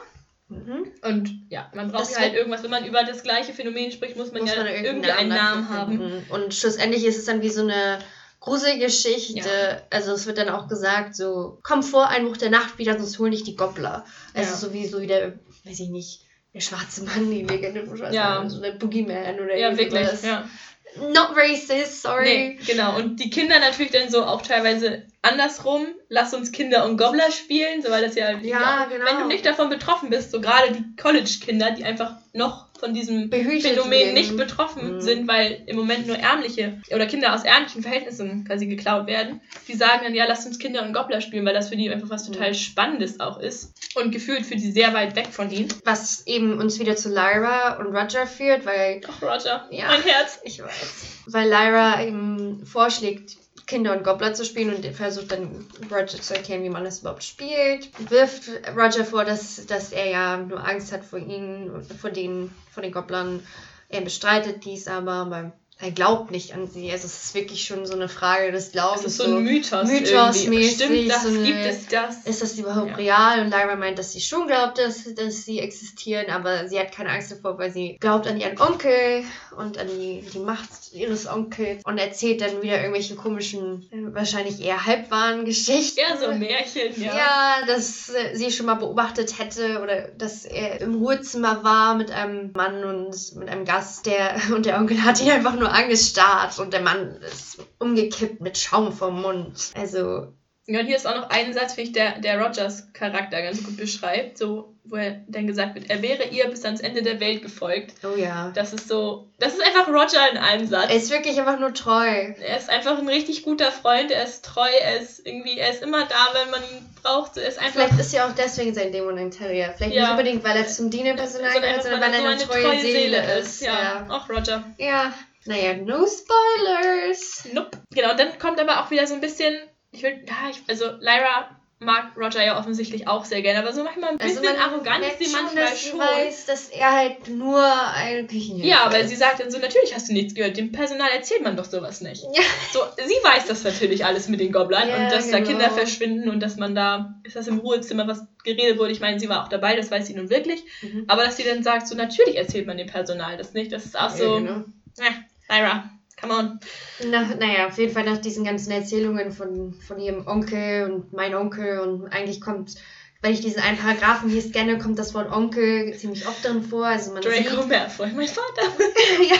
Mhm. Und ja, man braucht ja halt irgendwas, wenn man über das gleiche Phänomen spricht, muss man Muss ja man irgendwie irgendeinen einen Namen haben. Und schlussendlich ist es dann wie so eine Gruselgeschichte. Ja. Also es wird dann auch gesagt, so, komm vor Einbruch der Nacht wieder, sonst holen dich die Gobbler. Also Ja. so wie, so wie der, weiß ich nicht, der schwarze Mann, die Legende von Schwarzen Ja. Mann, so der Boogeyman oder Ja, wirklich. irgendwas. Ja. Not racist, sorry. Nee, genau. Und die Kinder natürlich dann so auch teilweise andersrum. Lass uns Kinder und Gobbler spielen, so weil das ja. Ja, genau. Wenn du nicht davon betroffen bist, so gerade die College-Kinder, die einfach noch von diesem Behütet Phänomen werden. nicht betroffen Mhm. sind, weil im Moment nur ärmliche oder Kinder aus ärmlichen Verhältnissen quasi geklaut werden, die sagen dann, ja, lasst uns Kinder und Gobbler spielen, weil das für die einfach was Mhm. total Spannendes auch ist. Und gefühlt für die sehr weit weg von ihnen. Was eben uns wieder zu Lyra und Roger führt, weil Ach, Roger, Ja. mein Herz. Ich weiß. Weil Lyra eben vorschlägt, Kinder und Gobbler zu spielen und versucht dann Roger zu erklären, wie man das überhaupt spielt. Wirft Roger vor, dass, dass er ja nur Angst hat vor ihnen vor den, vor den Gobblern. Er bestreitet dies aber, aber er glaubt nicht an sie. Also es ist wirklich schon so eine Frage des Glaubens. Das ist so ein Mythos. Mythos irgendwie. mäßig, Stimmt das? so eine- Gibt es das? ist das überhaupt Ja. real? Und Lyra meint, dass sie schon glaubt, dass, dass sie existieren, aber sie hat keine Angst davor, weil sie glaubt an ihren Onkel und an die, die Macht ihres Onkels und erzählt dann wieder irgendwelche komischen, wahrscheinlich eher halbwahren Geschichten. Ja, so Märchen, ja. Ja, dass äh, sie schon mal beobachtet hätte oder dass er im Ruhezimmer war mit einem Mann und mit einem Gast, der und der Onkel hat ihn einfach nur angestarrt und der Mann ist umgekippt mit Schaum vom Mund. Also Ja, und hier ist auch noch ein Satz, finde ich, der, der Rogers Charakter ganz gut beschreibt, so, wo er dann gesagt wird, er wäre ihr bis ans Ende der Welt gefolgt. Oh ja. Das ist so, das ist einfach Roger in einem Satz. Er ist wirklich einfach nur treu. Er ist einfach ein richtig guter Freund, er ist treu, er ist irgendwie, er ist immer da, wenn man ihn braucht. Er ist einfach Vielleicht ist ja auch deswegen sein Dämon ein Terrier. Vielleicht Ja. nicht unbedingt, weil er zum Dienerpersonal gehört, sondern weil er eine treue Seele ist. Ja, Ja. auch Roger. ja. Naja, no spoilers. Nope. Genau, und dann kommt aber auch wieder so ein bisschen, ich will, ja, ich, also Lyra mag Roger ja offensichtlich auch sehr gerne, aber so manchmal ein bisschen arrogant ist sie manchmal dass sie schon. weiß, dass er halt nur ein Küchenhilfe Ja, weil ist. sie sagt dann so, natürlich hast du nichts gehört, dem Personal erzählt man doch sowas nicht. Ja. So, sie weiß das natürlich alles mit den Gobblern Ja, und dass da genau. Kinder verschwinden und dass man da, ist das im Ruhezimmer, was geredet wurde, ich meine, sie war auch dabei, das weiß sie nun wirklich, Mhm. aber dass sie dann sagt, so natürlich erzählt man dem Personal das nicht, das ist auch Ja, so, genau. äh, Lyra, come on. Na, naja, auf jeden Fall nach diesen ganzen Erzählungen von, von ihrem Onkel und mein Onkel und eigentlich kommt, wenn ich diesen einen Paragraphen hier scanne, kommt das Wort Onkel ziemlich oft drin vor. Also man Draco sieht, Malfoy, mein Vater, ja,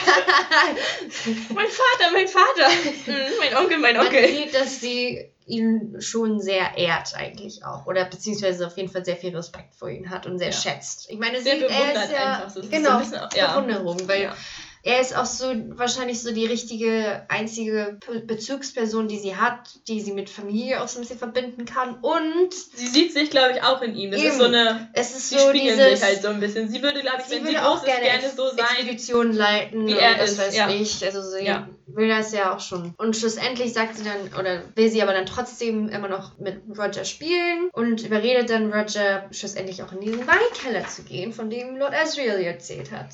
mein Vater, mein Vater, Mhm, mein Onkel, mein man Onkel. sieht, dass sie ihn schon sehr ehrt eigentlich auch oder beziehungsweise auf jeden Fall sehr viel Respekt vor ihn hat und sehr Ja. schätzt. Ich meine, Sehr sie, er bewundert ist ja, einfach so. Genau, so ein bisschen, ja. Bewunderung, weil Ja. Er ist auch so wahrscheinlich so die richtige einzige Pe- Bezugsperson, die sie hat, die sie mit Familie auch so ein bisschen verbinden kann und Sie sieht sich, glaube ich, auch in ihm. Das Eben. ist so eine, es ist sie so spiegeln dieses sich halt so ein bisschen. Sie würde, glaube ich, sie wenn sie würde groß auch ist, gerne, gerne Ex so sein. Expeditionen leiten wie er was ist, weiß ja. ich. Also sie Ja. will das ja auch schon. Und schlussendlich sagt sie dann, oder will sie aber dann trotzdem immer noch mit Roger spielen und überredet dann Roger schlussendlich auch in diesen Weinkeller zu gehen, von dem Lord Asriel erzählt hat.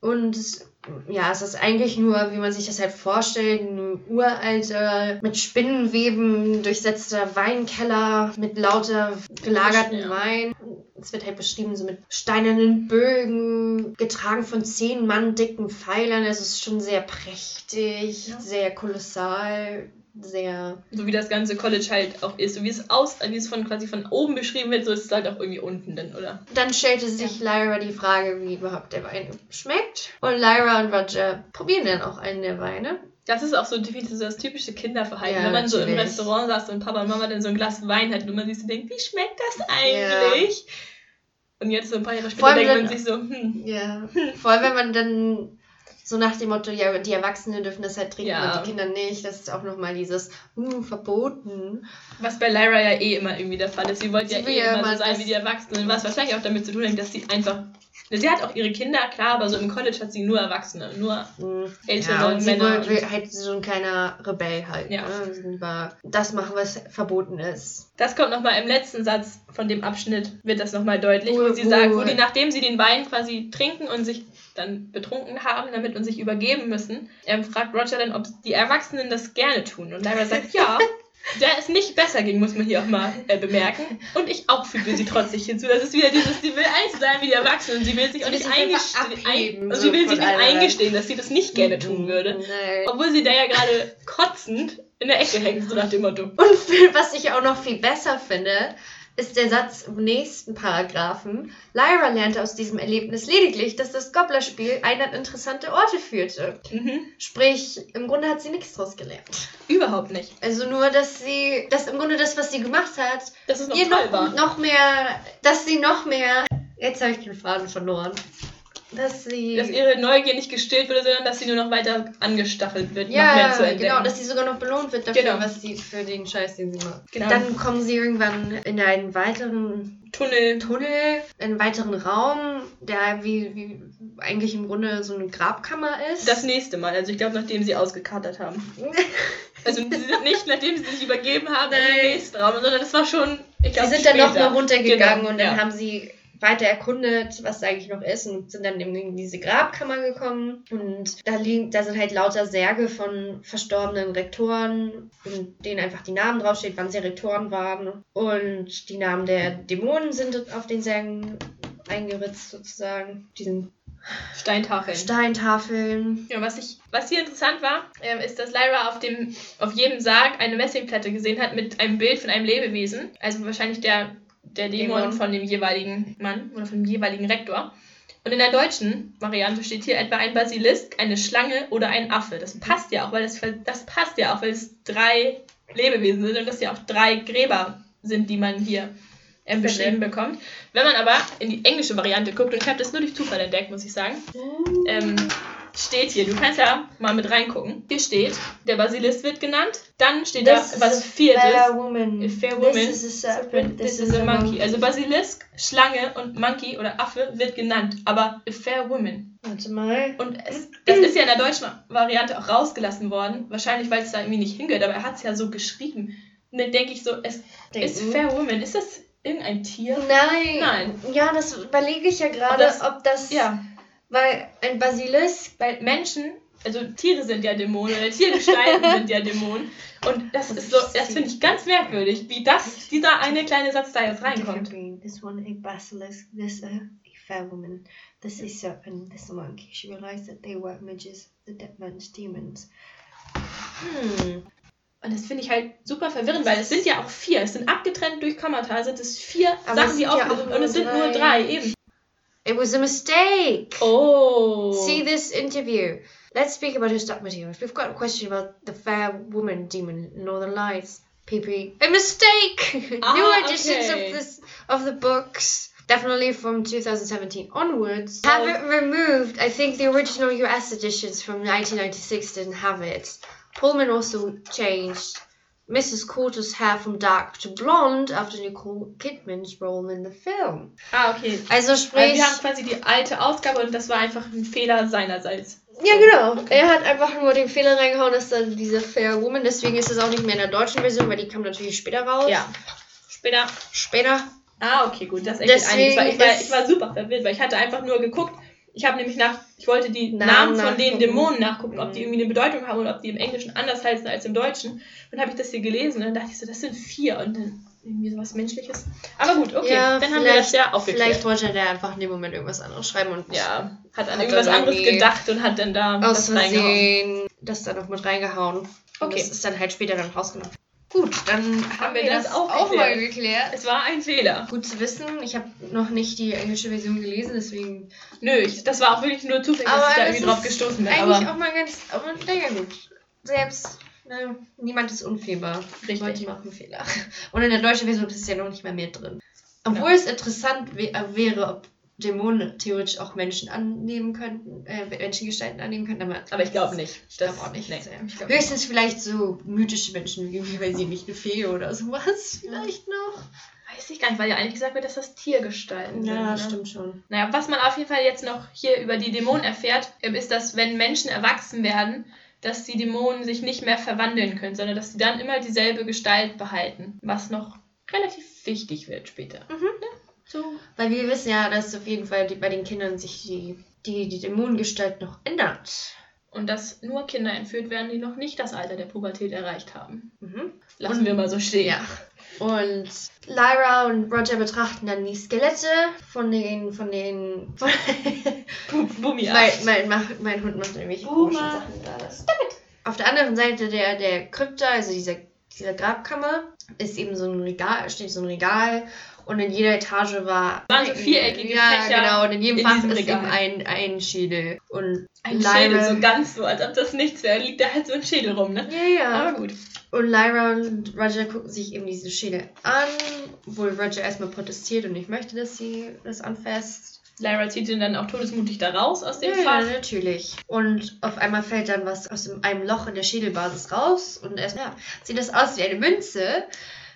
Und ja, es ist eigentlich nur, wie man sich das halt vorstellt, ein uralter, mit Spinnenweben durchsetzter Weinkeller mit lauter gelagerten Ja. Wein. Es wird halt beschrieben so mit steinernen Bögen, getragen von zehn Mann dicken Pfeilern. Also es ist schon sehr prächtig, Ja. sehr kolossal. Sehr. So wie das ganze College halt auch ist. So wie es aus, wie es von quasi von oben beschrieben wird, so ist es halt auch irgendwie unten dann, oder? Dann stellte sich Lyra die Frage, wie überhaupt der Wein schmeckt. Und Lyra und Roger probieren dann auch einen der Weine. Das ist auch so definitiv so das typische Kinderverhalten. Ja, Wenn man so im. Restaurant saß und Papa und Mama dann so ein Glas Wein hat und man sich so denkt, wie schmeckt das eigentlich? Und jetzt so ein paar Jahre später denkt man sich so, hm, Ja. Vor allem, wenn man dann so nach dem Motto, ja, die Erwachsenen dürfen das halt trinken Ja. und die Kinder nicht. Das ist auch nochmal dieses, hm, verboten. was bei Lyra ja eh immer irgendwie der Fall ist. Sie wollte Sie ja eh ja immer so sein wie die Erwachsenen. Was wahrscheinlich auch damit zu tun hat, dass sie einfach. Sie hat auch ihre Kinder, klar, aber so im College hat sie nur Erwachsene, nur Hm. ältere Ja, und sie Männer. will, will halt so ein kleiner Rebell halt. Ja. Ne? Sie das machen, was verboten ist. Das kommt nochmal im letzten Satz von dem Abschnitt, wird das nochmal deutlich, Wo- sie sagt, wo die, nachdem sie den Wein quasi trinken und sich dann betrunken haben damit und sich übergeben müssen, ähm, fragt Roger dann, ob die Erwachsenen das gerne tun. Und Lyra sagt, ja, der es nicht besser ging, muss man hier auch mal äh, bemerken. Und ich auch füge sie trotzig hinzu. Das ist wieder dieses, sie will eins sein wie die Erwachsenen. Sie will sich auch nicht abheben, Ein, so sie will sich nicht eingestehen, dass sie das nicht gerne tun würde. Nein. Obwohl sie da ja gerade kotzend in der Ecke hängt, so nach dem Motto. Und was ich auch noch viel besser finde, ist der Satz im nächsten Paragraphen. Lyra lernte aus diesem Erlebnis lediglich, dass das Gobblerspiel einen an interessante Orte führte. Mhm. Sprich, im Grunde hat sie nichts draus gelernt. Überhaupt nicht. Also nur, dass sie, dass im Grunde das, was sie gemacht hat, Das ist noch noch, noch mehr, dass sie noch mehr, jetzt habe ich den Faden verloren, dass sie, Dass ihre Neugier nicht gestillt wurde, sondern dass sie nur noch weiter angestachelt wird, noch ja, mehr zu entdecken. genau, dass sie sogar noch belohnt wird dafür, Genau. was sie für den Scheiß, den sie macht. Genau. Dann kommen sie irgendwann in einen weiteren Tunnel. Tunnel, einen weiteren Raum, der wie, wie eigentlich im Grunde so eine Grabkammer ist. Das nächste Mal, also ich glaube, nachdem sie ausgekatert haben. Also sie sind nicht, nachdem sie sich übergeben haben, in Nein. den nächsten Raum, sondern das war schon, ich Sie glaube, sind dann noch später. mal runtergegangen Genau, und dann ja. haben sie weiter erkundet, was da eigentlich noch ist und sind dann in diese Grabkammer gekommen und da liegen, da sind halt lauter Särge von verstorbenen Rektoren und denen einfach die Namen draufsteht, wann sie Rektoren waren und die Namen der Dämonen sind auf den Särgen eingeritzt sozusagen, diesen Steintafeln. Steintafeln. Ja, was, ich, was hier interessant war, ähm, ist, dass Lyra auf, dem, auf jedem Sarg eine Messingplatte gesehen hat mit einem Bild von einem Lebewesen. Also wahrscheinlich der, der Dämon, von dem jeweiligen Mann oder von dem jeweiligen Rektor. Und in der deutschen Variante steht hier etwa ein Basilisk, eine Schlange oder ein Affe. Das passt ja auch, weil das, das passt ja auch, weil es drei Lebewesen sind und das ja auch drei Gräber sind, die man hier ähm, beschrieben bekommt. Wenn man aber in die englische Variante guckt, und ich habe das nur durch Zufall entdeckt, muss ich sagen, ähm, steht hier, du kannst ja mal mit reingucken. Hier steht, der Basilisk wird genannt. Dann steht da This is was a viertes. fair woman. A fair woman. This is a serpent. This is a monkey. Also Basilisk, Schlange und Monkey oder Affe wird genannt, aber a fair woman. Warte mal. Und es, das ist ja in der deutschen Variante auch rausgelassen worden. Wahrscheinlich, weil es da irgendwie nicht hingehört, aber er hat es ja so geschrieben. Und dann denke ich so, es ist Denken. fair woman. Ist das irgendein Tier? Nein. Nein. Ja, das überlege ich ja gerade, ob das. Ja, Weil ein Basilisk. weil Menschen, also Tiere sind ja Dämonen oder Tiergestalten sind ja Dämonen. Und das ist so, das finde ich ganz merkwürdig, wie das, dieser eine kleine Satz da jetzt reinkommt. This one a basilisk, this a, a fair woman, this a serpent, this a monkey. She realized that they were images, the dead man's demons. Hm. Und das finde ich halt super verwirrend, weil es sind ja auch vier. Es sind abgetrennt durch Kommata, sind es vier Aber Sachen, die sind ja. Und es sind nur drei, eben. It was a mistake. Oh. See this interview. Let's speak about her stock materials. We've got a question about the fair woman demon Northern Lights. PP. A mistake! Ah, New editions okay. of this of the books. Definitely from 2017 onwards. Have it removed. I think the original US editions from 1996 didn't have it. Pullman also changed Mrs. Coulter's hair from dark to blonde after Nicole Kidman's role in the film. Ah, okay. Also Weil sprich. wir haben quasi die alte Ausgabe und das war einfach ein Fehler seinerseits. Ja, genau. Er hat einfach nur den Fehler reingehauen, dass dann diese Fair Woman, deswegen ist es auch nicht mehr in der deutschen Version, weil die kam natürlich später raus. Ja. Später. Später. Ah, okay, gut, das Deswegen einiges. Ich, war, ich war super verwirrt, weil ich hatte einfach nur geguckt. Ich habe nämlich nach, ich wollte die Namen Namen, von den. Dämonen nachgucken, ob die Mhm. irgendwie eine Bedeutung haben oder ob die im Englischen anders heißen als im Deutschen. Und habe ich das hier gelesen und dann dachte ich so, das sind vier und dann irgendwie sowas Menschliches. Aber gut, okay, ja, dann haben wir das ja aufgeklärt. Vielleicht wollte der einfach in dem Moment irgendwas anderes schreiben und ja, hat an Hat irgendwas dann anderes gedacht und hat dann da aus was reingehauen. Das da noch mit reingehauen. Und Okay. das ist dann halt später dann rausgenommen. Gut, dann haben, wir wir das das, auch auch, mal geklärt. Es war ein Fehler. Gut zu wissen. Ich habe noch nicht die englische Version gelesen, deswegen. Nö, ich, das war auch wirklich nur zufällig, dass ich da irgendwie drauf gestoßen bin. Eigentlich Aber auch mal ganz. Aber naja, gut. Selbst. Ne, niemand ist unfehlbar. Richtig. Leute machen Fehler. Und in der deutschen Version ist es ja noch nicht mal mehr drin. Obwohl Ja. es interessant wä- wäre, ob Dämonen theoretisch auch Menschen annehmen könnten, äh, Menschengestalten annehmen könnten. Aber, Aber ich glaube nicht. Ich glaube auch nicht. nee, glaub Höchstens vielleicht so mythische Menschen, wie, wie weiß ich nicht, eine Fee oder sowas. Vielleicht noch. Weiß ich gar nicht, weil ja eigentlich gesagt wird, dass das Tiergestalten Ja, sind. Ne? stimmt schon. Naja, was man auf jeden Fall jetzt noch hier über die Dämonen erfährt, ähm, ist, dass wenn Menschen erwachsen werden, dass die Dämonen sich nicht mehr verwandeln können, sondern dass sie dann immer dieselbe Gestalt behalten. Was noch relativ wichtig wird später. Mhm. Ne? So. Weil wir wissen ja, dass auf jeden Fall die, bei den Kindern sich die, die, die Dämonengestalt noch ändert. Und dass nur Kinder entführt werden, die noch nicht das Alter der Pubertät erreicht haben. Mhm. Lassen Und- wir mal so stehen. Ja. Und Lyra und Roger betrachten dann die Skelette von den, von den, von Bumi mein, mein, mein Hund macht nämlich komische. Sachen gerade. Auf der anderen Seite der, der Krypta, also dieser, dieser Grabkammer, ist eben so ein Regal, steht so ein Regal und in jeder Etage war. Waren so viereckige Ja, Fächer genau, und in jedem in Fach ist Regal. eben ein, ein Schädel. Und Ein Lyra- Schädel, so ganz so, als ob das nichts wäre. Liegt da halt so ein Schädel rum, ne? Ja, ja. Aber gut. Und Lyra und Roger gucken sich eben diese Schädel an, obwohl Roger erstmal protestiert und nicht möchte, dass sie das anfasst. Lyra zieht ihn dann auch todesmutig da raus aus dem Ja, Fach. natürlich. Und auf einmal fällt dann was aus einem Loch in der Schädelbasis raus und erst ja, sieht das aus wie eine Münze.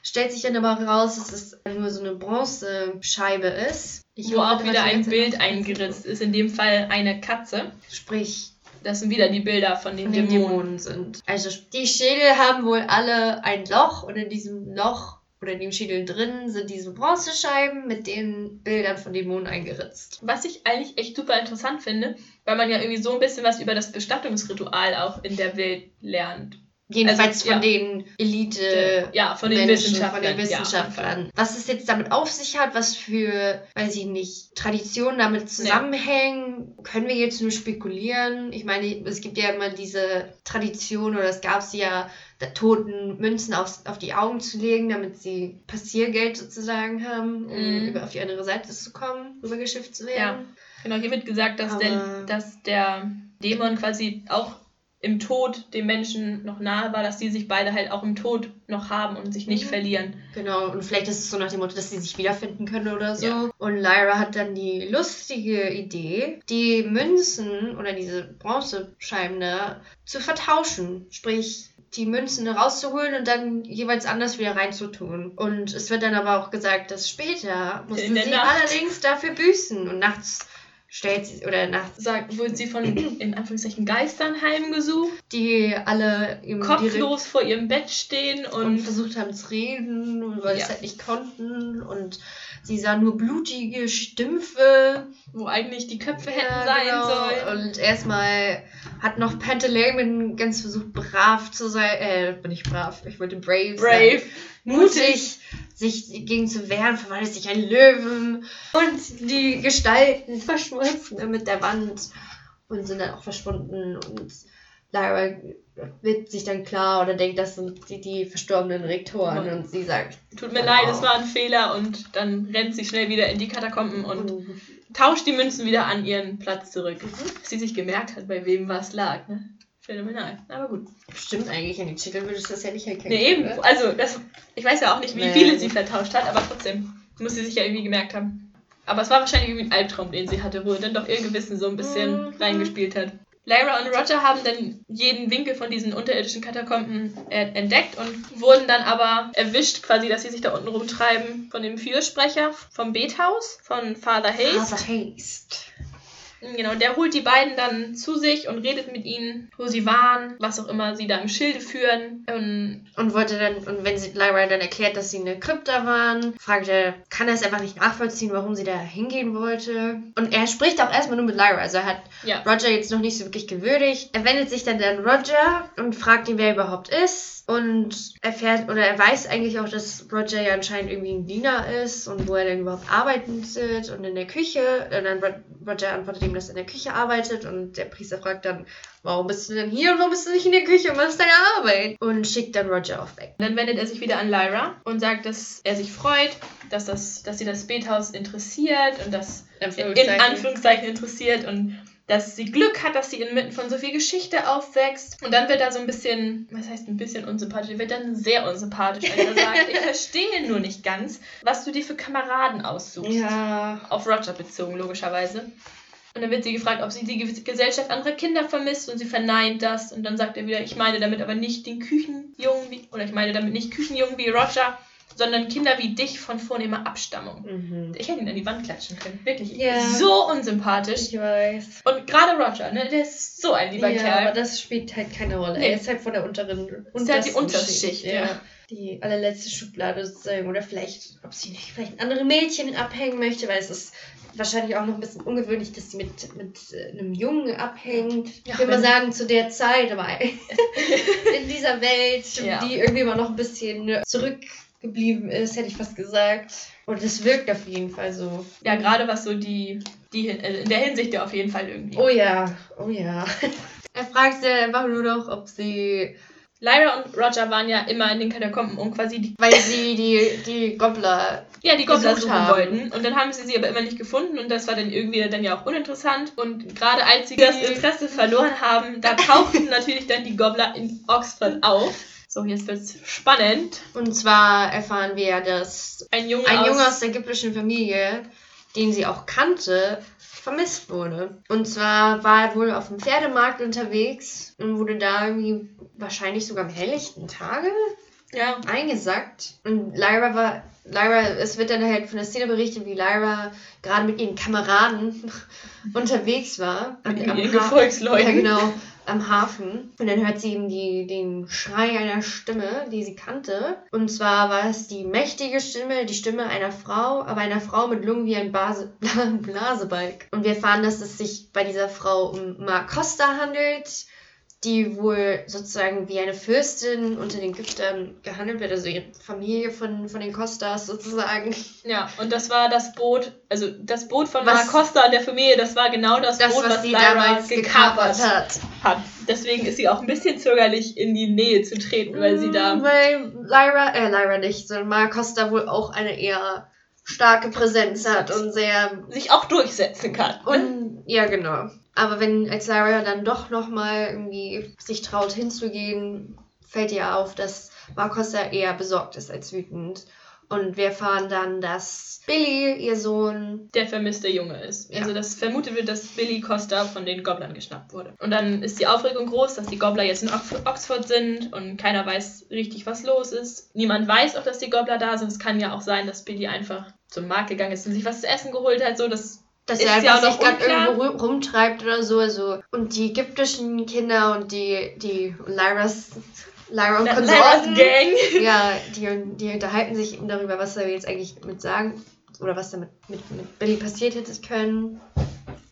Stellt sich dann aber raus, dass es nur so eine Bronzescheibe ist. Ich wo auch wieder ein Bild eingeritzt ist, in dem Fall eine Katze. Sprich, Das sind wieder die Bilder von den, von den Dämonen. Dämonen sind. Also die Schädel haben wohl alle ein Loch und in diesem Loch oder in dem Schädel drin sind diese Bronzescheiben mit den Bildern von Dämonen eingeritzt. Was ich eigentlich echt super interessant finde, weil man ja irgendwie so ein bisschen was über das Bestattungsritual auch in der Welt lernt. Jedenfalls Also, von ja. den Elite. ja, von den Menschen, Wissenschaftlern. Von den Ja. Wissenschaftlern. was es jetzt damit auf sich hat, was für, weiß ich nicht, Traditionen damit zusammenhängen, können wir jetzt nur spekulieren. Ich meine, es gibt ja immer diese Tradition, oder es gab sie ja, da toten Münzen auf, auf die Augen zu legen, damit sie Passiergeld sozusagen haben, um Mhm. über auf die andere Seite zu kommen, rübergeschifft zu werden. Genau, hier wird gesagt, dass der, dass der Dämon quasi auch im Tod dem Menschen noch nahe war, dass die sich beide halt auch im Tod noch haben und sich nicht Mhm. verlieren. Genau, und vielleicht ist es so nach dem Motto, dass sie sich wiederfinden können oder so. Ja. Und Lyra hat dann die lustige Idee, die Münzen oder diese Bronzescheiben da zu vertauschen. Sprich, die Münzen rauszuholen und dann jeweils anders wieder reinzutun. Und es wird dann aber auch gesagt, dass später mussten sie Nacht. allerdings dafür büßen. Und nachts stellt sie, oder nachts, Sagt, wurden sie von, in Anführungszeichen, Geistern heimgesucht, die alle kopflos vor ihrem Bett stehen und und versucht haben zu reden, weil Ja. es halt nicht konnten. Und sie sah nur blutige Stümpfe. wo eigentlich die Köpfe hätten Ja, sein genau. sollen. Und erstmal hat noch Pantaleon ganz versucht, brav zu sein. Äh, bin ich brav, ich wollte brave. Brave, Sein. Mutig, sich gegen zu wehren, verwandelt sich ein Löwen. Und die Gestalten verschmolzen mit der Wand und sind dann auch verschwunden. Und Lyra wird sich dann klar oder denkt, das sind die, die verstorbenen Rektoren. Und sie sagt, Tut mir leid, es war ein Fehler und dann rennt sie schnell wieder in die Katakomben und tauscht die Münzen wieder an ihren Platz zurück. Mhm. Dass sie sich gemerkt hat, bei wem was lag. Ne? Phänomenal. Aber gut. Stimmt eigentlich, an den Titeln würdest du das ja nicht erkennen. Nee, eben. oder? Also, das, ich weiß ja auch nicht, wie Nee. viele sie vertauscht hat, aber trotzdem muss sie sich ja irgendwie gemerkt haben. Aber es war wahrscheinlich irgendwie ein Albtraum, den sie hatte, wo dann doch ihr Gewissen so ein bisschen Mhm. reingespielt hat. Lyra und Roger haben dann jeden Winkel von diesen unterirdischen Katakomben äh, entdeckt und wurden dann aber erwischt, quasi, dass sie sich da unten rumtreiben von dem Fürsprecher vom Bethaus, von Father Hayes. Father Haste. Genau, der holt die beiden dann zu sich und redet mit ihnen, wo sie waren, was auch immer sie da im Schilde führen. Und Und wollte dann, und wenn sie Lyra dann erklärt, dass sie in der Krypta waren, fragt er, kann er es einfach nicht nachvollziehen, warum sie da hingehen wollte. Und er spricht auch erstmal nur mit Lyra, also er hat ja, Roger jetzt noch nicht so wirklich gewürdigt. Er wendet sich dann an Roger und fragt ihn, wer er überhaupt ist. Und erfährt, oder er weiß eigentlich auch, dass Roger ja anscheinend irgendwie ein Diener ist und wo er denn überhaupt arbeitet und in der Küche. Und dann Ro- Roger antwortet ihm, dem das in der Küche arbeitet. Und der Priester fragt dann, warum bist du denn hier und warum bist du nicht in der Küche und was ist deine Arbeit? Und schickt dann Roger auch weg. Dann wendet er sich wieder an Lyra und sagt, dass er sich freut, dass, das, dass sie das Bethaus interessiert und das in Anführungszeichen interessiert und dass sie Glück hat, dass sie inmitten von so viel Geschichte aufwächst. Und dann wird er so ein bisschen, was heißt ein bisschen unsympathisch, er wird dann sehr unsympathisch, als er sagt, ich verstehe nur nicht ganz, was du dir für Kameraden aussuchst. Ja. Auf Roger bezogen, logischerweise. Und dann wird sie gefragt, ob sie die Gesellschaft anderer Kinder vermisst und sie verneint das. Und dann sagt er wieder, ich meine damit aber nicht den Küchenjungen wie, oder ich meine damit nicht Küchenjungen wie Roger, sondern Kinder wie dich von vornehmer Abstammung. Mhm. Ich hätte ihn an die Wand klatschen können. Wirklich. Ja. So unsympathisch. Ich weiß. Und gerade Roger, ne, der ist so ein lieber ja, Kerl. aber das spielt halt keine Rolle. Nee. Er ist halt von der unteren ist halt die Unterschicht, ja. Die allerletzte Schublade sozusagen. Oder vielleicht, ob sie nicht vielleicht andere Mädchen abhängen möchte, weil es ist wahrscheinlich auch noch ein bisschen ungewöhnlich, dass sie mit, mit äh, einem Jungen abhängt. Ja, ich will mal sagen, zu der Zeit, aber in dieser Welt, Ja. die irgendwie immer noch ein bisschen zurückgeblieben ist, hätte ich fast gesagt. Und es wirkt auf jeden Fall so. Ja, gerade was so die, die äh, in der Hinsicht ja auf jeden Fall irgendwie. Oh ja, oh ja. er fragt sie einfach nur noch, ob sie Lyra und Roger waren ja immer in den Katakomben, um quasi die, weil sie die, die Gobbler. ja, die Gobbler suchen haben. wollten. Und dann haben sie sie aber immer nicht gefunden und das war dann irgendwie dann ja auch uninteressant. Und gerade als sie das Interesse verloren haben, da tauchten natürlich dann die Gobbler in Oxford auf. So, jetzt wird's spannend. Und zwar erfahren wir, dass Ein Junge, ein aus, Junge aus der ägyptischen Familie, den sie auch kannte, vermisst wurde. Und zwar war er wohl auf dem Pferdemarkt unterwegs und wurde da irgendwie wahrscheinlich sogar am helllichten Tage ja, eingesackt. Und Lyra war, Lyra, es wird dann halt von der Szene berichtet, wie Lyra gerade mit ihren Kameraden unterwegs war. mit ihren Gefolgsleuten. Ja, genau. Am Hafen. Und dann hört sie eben die, den Schrei einer Stimme, die sie kannte. Und zwar war es die mächtige Stimme, die Stimme einer Frau, aber einer Frau mit Lungen wie ein Base, Blasebalg. Und wir erfahren, dass es sich bei dieser Frau um Marcosta handelt, die wohl sozusagen wie eine Fürstin unter den Ägyptern gehandelt wird, also ihre Familie von, von den Costas sozusagen. Ja, und das war das Boot, also das Boot von Was- Mara und der Familie, das war genau das, Das, Boot, was, was sie Lyra damals gekapert hat. hat. Deswegen ist sie auch ein bisschen zögerlich, in die Nähe zu treten, weil sie da. Mm, Weil Lyra, äh, Lyra nicht, sondern Mara Costa wohl auch eine eher starke Präsenz hat und sehr. sich auch durchsetzen kann. ne? Und ja, genau. Aber wenn als Lyra dann doch nochmal irgendwie sich traut hinzugehen, fällt ihr auf, dass Mara Costa eher besorgt ist als wütend. Und wir erfahren dann, dass Billy, ihr Sohn, der vermisste Junge ist. Ja. Also das vermutet wird, dass Billy Costa von den Gobblern geschnappt wurde. Und dann ist die Aufregung groß, dass die Gobbler jetzt in Ox- Oxford sind und keiner weiß richtig, was los ist. Niemand weiß auch, dass die Gobbler da sind. Es kann ja auch sein, dass Billy einfach zum Markt gegangen ist und sich was zu essen geholt hat. So, das dass Ist er einfach sich gerade irgendwo ru- rumtreibt oder so. Also. Und die ägyptischen Kinder und die, die Lyras, Lyra und Konsorten, Gang. ja, die, die unterhalten sich darüber, was wir jetzt eigentlich mit sagen oder was damit mit, mit Billy passiert hätte können.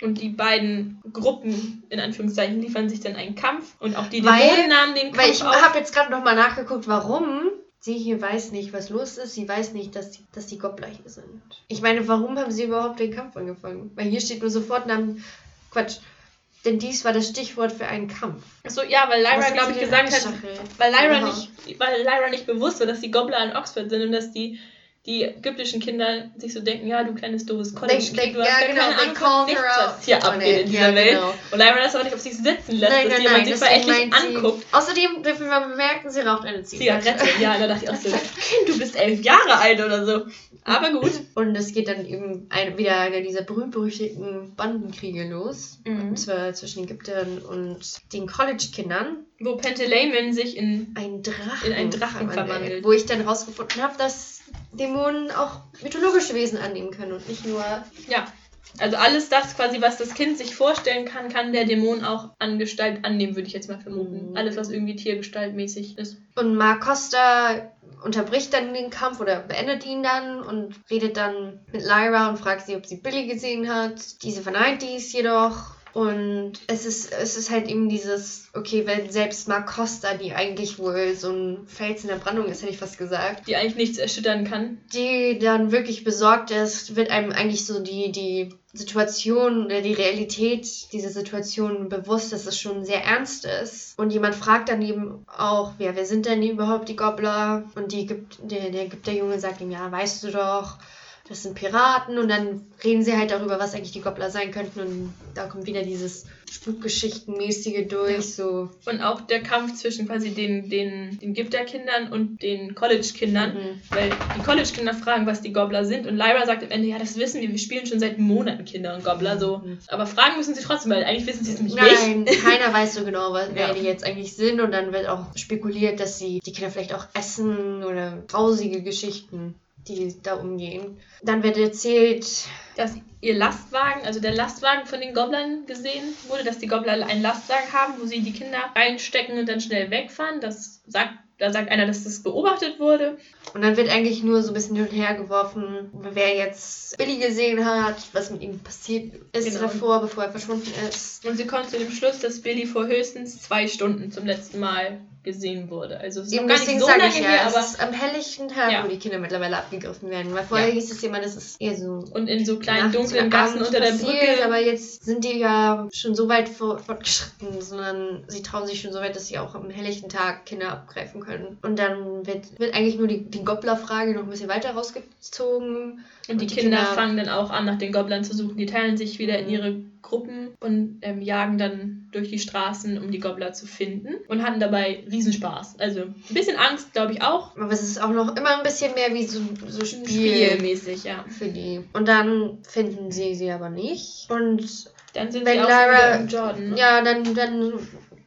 Und die beiden Gruppen, in Anführungszeichen, liefern sich dann einen Kampf. Und auch die Dämonen nahmen den Kampf Weil ich habe jetzt gerade nochmal nachgeguckt, warum. Sie hier weiß nicht, was los ist. Sie weiß nicht, dass die, dass die Gobbler hier sind. Ich meine, warum haben sie überhaupt den Kampf angefangen? Weil hier steht nur sofort Namen. Quatsch. Denn dies war das Stichwort für einen Kampf. So, ja, weil Lyra, glaube ich, gesagt hat, weil Lyra, nicht, weil Lyra nicht bewusst war, dass die Gobbler in Oxford sind und dass die, die ägyptischen Kinder sich so denken, ja, du kleines doofes College-Kind, du hast ja, gar genau, keine Ahnung von nichts, was hier abgeht it. in dieser Ja, Welt. genau. Und Lyra das aber nicht auf sich sitzen lässt, Nein, dass nein, jemand nein, sie deswegen verächtlich meint sie- anguckt. Außerdem dürfen wir bemerken, sie raucht eine Zigarette. Zigarette, ja, da dachte ich auch so, Kind, du bist elf Jahre alt oder so. Aber gut. Und es geht dann eben ein, wieder einer dieser berühmt-berüchtigten Bandenkriege los. Und zwar zwischen Ägyptern und den College-Kindern. Wo Pantaleimon sich in Ein Drachen. In einen Drachen verwandelt. Wo ich dann rausgefunden habe, dass Dämonen auch mythologische Wesen annehmen können und nicht nur. Ja. Also alles das quasi, was das Kind sich vorstellen kann, kann der Dämon auch an Gestalt annehmen, würde ich jetzt mal vermuten. Mhm. Alles, was irgendwie tiergestaltmäßig ist. Und Mark Costa unterbricht dann den Kampf oder beendet ihn dann und redet dann mit Lyra und fragt sie, ob sie Billy gesehen hat. Diese verneint dies jedoch. Und es ist, es ist halt eben dieses, okay, wenn selbst Mark Costa, die eigentlich wohl so ein Fels in der Brandung ist, hätte ich fast gesagt, Die eigentlich nichts erschüttern kann. die dann wirklich besorgt ist, wird einem eigentlich so die, die Situation oder die Realität dieser Situation bewusst, dass es schon sehr ernst ist. Und jemand fragt dann eben auch, ja, wer sind denn überhaupt die Gobbler? Und die gibt, der, der, gibt der Junge sagt ihm, ja, weißt du doch, das sind Piraten. Und dann reden sie halt darüber, was eigentlich die Gobbler sein könnten. Und da kommt wieder dieses Spukgeschichtenmäßige durch, Ja. so. Und auch der Kampf zwischen quasi den, den, den Gifter-Kindern und den College-Kindern. Mhm. Weil die College-Kinder fragen, was die Gobbler sind. Und Lyra sagt am Ende, ja, das wissen wir, wir spielen schon seit Monaten Kinder und Gobbler. So. Mhm. Aber fragen müssen sie trotzdem, weil eigentlich wissen sie es nämlich nicht. Nein, keiner weiß so genau, was, wer Ja. die jetzt eigentlich sind. Und dann wird auch spekuliert, dass sie die Kinder vielleicht auch essen oder grausige Geschichten, die da umgehen. Dann wird erzählt, dass ihr Lastwagen, also der Lastwagen von den Gobblern gesehen wurde, dass die Gobbler einen Lastwagen haben, wo sie die Kinder reinstecken und dann schnell wegfahren. Das sagt, da sagt einer, dass das beobachtet wurde. und dann wird eigentlich nur so ein bisschen hin und her geworfen, wer jetzt Billy gesehen hat, was mit ihm passiert ist Genau. davor, bevor er verschwunden ist. Und sie kommt zu dem Schluss, dass Billy vor höchstens zwei Stunden zum letzten Mal gesehen wurde. Also es ist Eben gar nicht so lange ich ja, her, es aber ist am helllichten Tag, Ja. wo die Kinder mittlerweile abgegriffen werden. Weil vorher Ja. hieß es immer, das ist eher so und in so kleinen dunklen Gassen unter der passiert, Brücke. Aber jetzt sind die ja schon so weit fortgeschritten, sondern sie trauen sich schon so weit, dass sie auch am helllichten Tag Kinder abgreifen können. Und dann wird, wird eigentlich nur die, die Gobbler-Frage noch ein bisschen weiter rausgezogen. Und die, Und die Kinder, Kinder- fangen dann auch an, nach den Gobblern zu suchen. Die teilen sich wieder in Mhm. ihre Gruppen und ähm, jagen dann durch die Straßen, um die Gobbler zu finden. Und hatten dabei Riesenspaß. Also ein bisschen Angst, glaube ich, auch. Aber es ist auch noch immer ein bisschen mehr wie so, so Spiel. Spielmäßig, ja. Für die. Und dann finden sie sie aber nicht. Und Dann sind Wenn sie auch Lara- Jordan. Ne? Ja, dann, dann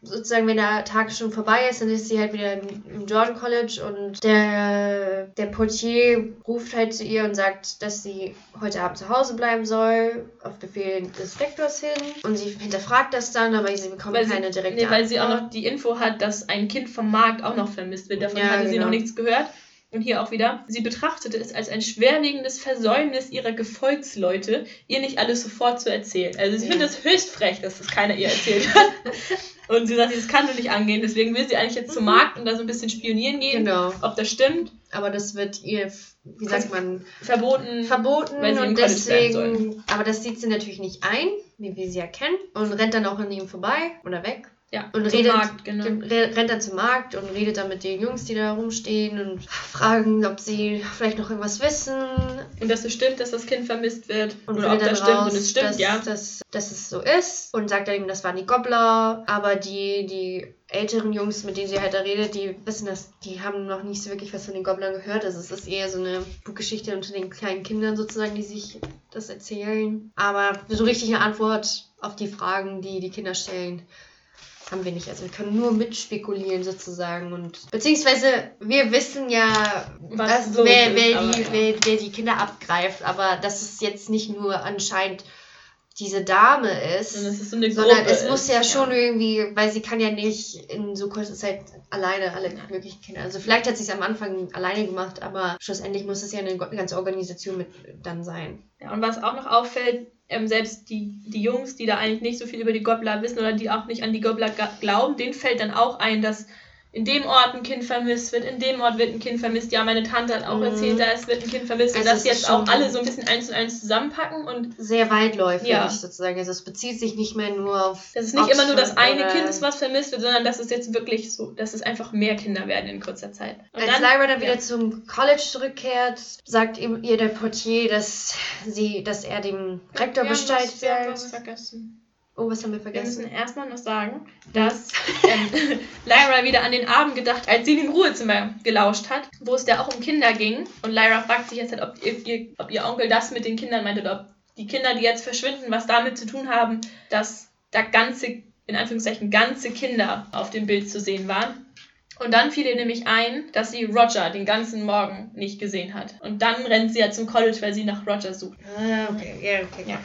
sozusagen, wenn der Tag schon vorbei ist, dann ist sie halt wieder im, im Jordan College und der, der Portier ruft halt zu ihr und sagt, dass sie heute Abend zu Hause bleiben soll, auf Befehl des Rektors hin. Und sie hinterfragt das dann, aber sie bekommt Weil sie, keine direkte nee, weil sie auch Antwort. noch die Info hat, dass ein Kind vom Markt auch noch vermisst wird. Davon Ja, hatte sie genau. noch nichts gehört. Und hier auch wieder, sie betrachtete es als ein schwerwiegendes Versäumnis ihrer Gefolgsleute, ihr nicht alles sofort zu erzählen. Also sie Ja. findet es höchst frech, dass das keiner ihr erzählt hat. und sie sagt, das kann so nicht angehen, deswegen will sie eigentlich jetzt zum Markt und da so ein bisschen spionieren gehen, Genau. ob das stimmt. Aber das wird ihr, wie sagt man, Verboten. verboten Weil sie und deswegen, aber das sieht sie natürlich nicht ein, wie wir sie ja kennen, und rennt dann auch an ihm vorbei oder weg. Ja, Und zum redet, Markt, genau. re- rennt dann zum Markt und redet dann mit den Jungs, die da rumstehen und fragen, ob sie vielleicht noch irgendwas wissen. Und dass es stimmt, dass das Kind vermisst wird. Und Oder ob das stimmt raus, und es stimmt, dass, ja. dass, dass es so ist. Und sagt dann eben, das waren die Gobbler. Aber die, die älteren Jungs, mit denen sie halt da redet, die wissen das, die haben noch nicht so wirklich was von den Gobblern gehört. Also es ist eher so eine Buchgeschichte unter den kleinen Kindern sozusagen, die sich das erzählen. Aber so richtig eine Antwort auf die Fragen, die die Kinder stellen, haben wir nicht. Also wir können nur mitspekulieren sozusagen. Und beziehungsweise wir wissen ja, Was was, los wer, ist, wer, aber die, ja. wer, wer die Kinder abgreift. Aber dass es jetzt nicht nur anscheinend diese Dame ist. Es ist so eine Sondern es muss ist, ja schon irgendwie, weil sie kann ja nicht in so kurzer Zeit alleine alle möglichen Kinder. Also vielleicht hat sie es am Anfang alleine gemacht, aber schlussendlich muss es ja eine ganze Organisation mit dann sein. Ja, und was auch noch auffällt, ähm, selbst die, die Jungs, die da eigentlich nicht so viel über die Gobbler wissen oder die auch nicht an die Gobbler glauben, denen fällt dann auch ein, dass in dem Ort ein Kind vermisst wird, in dem Ort wird ein Kind vermisst. Ja, meine Tante hat auch Mhm. erzählt, da ist, wird ein Kind vermisst. und Also sie ist jetzt auch alle so ein bisschen eins und eins zusammenpacken und Sehr weitläufig Ja. sozusagen. Also es bezieht sich nicht mehr nur auf. dass es nicht immer nur das Oxford eine Kind ist, was vermisst wird, sondern dass es jetzt wirklich so, dass es einfach mehr Kinder werden in kurzer Zeit. Und Als Lyra dann wieder ja. zum College zurückkehrt, sagt ihm ihr der Portier, dass sie, dass er dem Rektor haben Bescheid was sagt. vergessen. Oh, was haben wir Wir vergessen? müssen erstmal noch sagen, dass ähm, Lyra wieder an den Abend gedacht, als sie in dem Ruhezimmer gelauscht hat, wo es da auch um Kinder ging. Und Lyra fragt sich jetzt halt, ob ihr, ob ihr Onkel das mit den Kindern meinte oder ob die Kinder, die jetzt verschwinden, was damit zu tun haben, dass da ganze, in Anführungszeichen, ganze Kinder auf dem Bild zu sehen waren. Und dann fiel ihr nämlich ein, dass sie Roger den ganzen Morgen nicht gesehen hat. Und dann rennt sie ja zum College, weil sie nach Roger sucht. Ah, okay, ja, okay. Ja.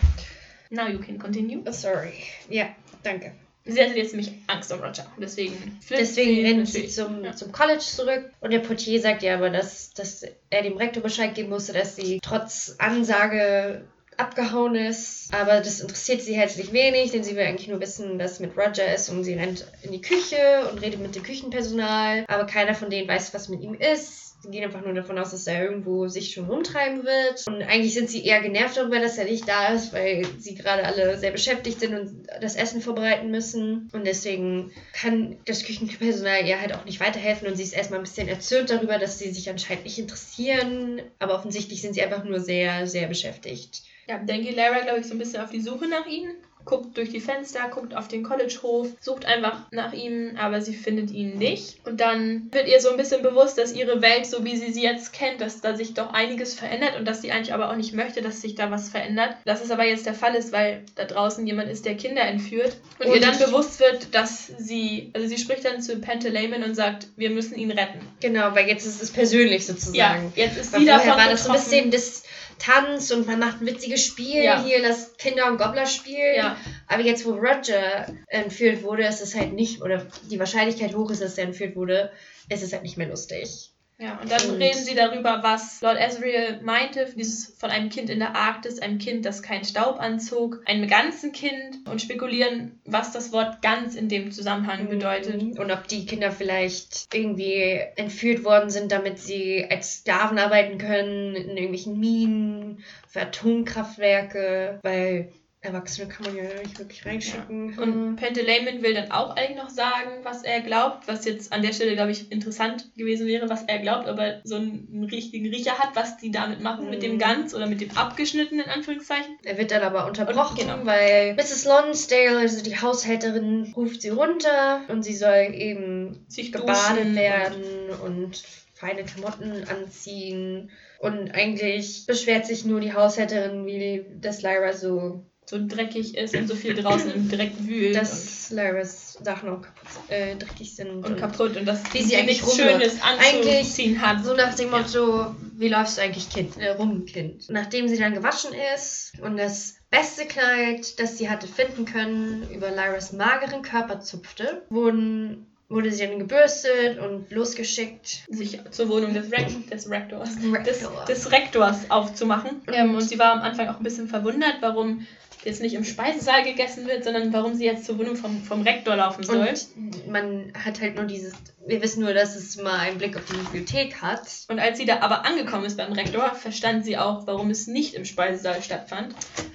Now you can continue. Oh, sorry. Ja, danke. Sie hatte jetzt nämlich Angst um Roger. Deswegen Deswegen rennt sie natürlich. zum, Ja. zum College zurück und der Portier sagt ja aber, dass, dass er dem Rektor Bescheid geben musste, dass sie trotz Ansage abgehauen ist. Aber das interessiert sie herzlich wenig, denn sie will eigentlich nur wissen, was mit Roger ist. Und sie rennt in die Küche und redet mit dem Küchenpersonal. Aber keiner von denen weiß, was mit ihm ist. Sie gehen einfach nur davon aus, dass er irgendwo sich schon rumtreiben wird. Und eigentlich sind sie eher genervt darüber, dass er nicht da ist, weil sie gerade alle sehr beschäftigt sind und das Essen vorbereiten müssen. Und deswegen kann das Küchenpersonal ihr halt auch nicht weiterhelfen. Und sie ist erstmal ein bisschen erzürnt darüber, dass sie sich anscheinend nicht interessieren. Aber offensichtlich sind sie einfach nur sehr, sehr beschäftigt. Ja, dann geht Lara, glaube ich, so ein bisschen auf die Suche nach ihnen guckt durch die Fenster, guckt auf den Collegehof, sucht einfach nach ihm, aber sie findet ihn nicht. Und dann wird ihr so ein bisschen bewusst, dass ihre Welt, so wie sie sie jetzt kennt, dass da sich doch einiges verändert und dass sie eigentlich aber auch nicht möchte, dass sich da was verändert. Dass es aber jetzt der Fall ist, weil da draußen jemand ist, der Kinder entführt. Und, und ihr dann bewusst wird, dass sie, also sie spricht dann zu Pantaleimon und sagt, wir müssen ihn retten. Genau, weil jetzt ist es persönlich sozusagen. Ja, jetzt ist sie davon war das so ein bisschen das Tanz und man macht ein witziges Spiel, ja. hier das Kinder- und Gobbler-Spiel. Ja. Aber jetzt, wo Roger entführt wurde, ist es halt nicht, oder die Wahrscheinlichkeit hoch ist, dass er entführt wurde, ist es halt nicht mehr lustig. Ja, und dann und reden sie darüber, was Lord Asriel meinte, dieses von einem Kind in der Arktis, einem Kind, das keinen Staub anzog, einem ganzen Kind und spekulieren, was das Wort ganz in dem Zusammenhang mhm. bedeutet. Und ob die Kinder vielleicht irgendwie entführt worden sind, damit sie als Sklaven arbeiten können in irgendwelchen Minen, für Atomkraftwerke, weil Erwachsene kann man ja nicht wirklich reinschicken. Ja. Und Pantaleimon will dann auch eigentlich noch sagen, was er glaubt, was jetzt an der Stelle, glaube ich, interessant gewesen wäre, was er glaubt, ob er so einen richtigen Riecher hat, was die damit machen, mhm. mit dem mhm. Ganz oder mit dem Abgeschnittenen, in Anführungszeichen. Er wird dann aber unterbrochen, und, genau. weil Mrs. Lonsdale, also die Haushälterin, ruft sie runter und sie soll eben sich gebadet werden und feine Klamotten anziehen. Und eigentlich beschwert sich nur die Haushälterin, wie das Lyra so so dreckig ist und so viel draußen im direkt wühlt. Dass Laras Sachen auch äh, dreckig sind. Und, und, kaputt und dass wie sie eigentlich nichts Schönes anzuziehen hat. So nach dem Motto, ja. wie läufst du eigentlich kind, äh, rum, Kind? Nachdem sie dann gewaschen ist und das beste Kleid, das sie hatte finden können, über Lyras mageren Körper zupfte, wurden wurde sie dann gebürstet und losgeschickt. Sich zur Wohnung des, Re des Rektors, des, des, Rektors aufzumachen. Ähm, und sie war am Anfang auch ein bisschen verwundert, warum jetzt nicht im Speisesaal gegessen wird, sondern warum sie jetzt zur Wohnung vom, vom Rektor laufen soll. Und man hat halt nur dieses, wir wissen nur, dass es mal einen Blick auf die Bibliothek hat. Und als sie da aber angekommen ist beim Rektor, verstand sie auch, warum es nicht im Speisesaal stattfand.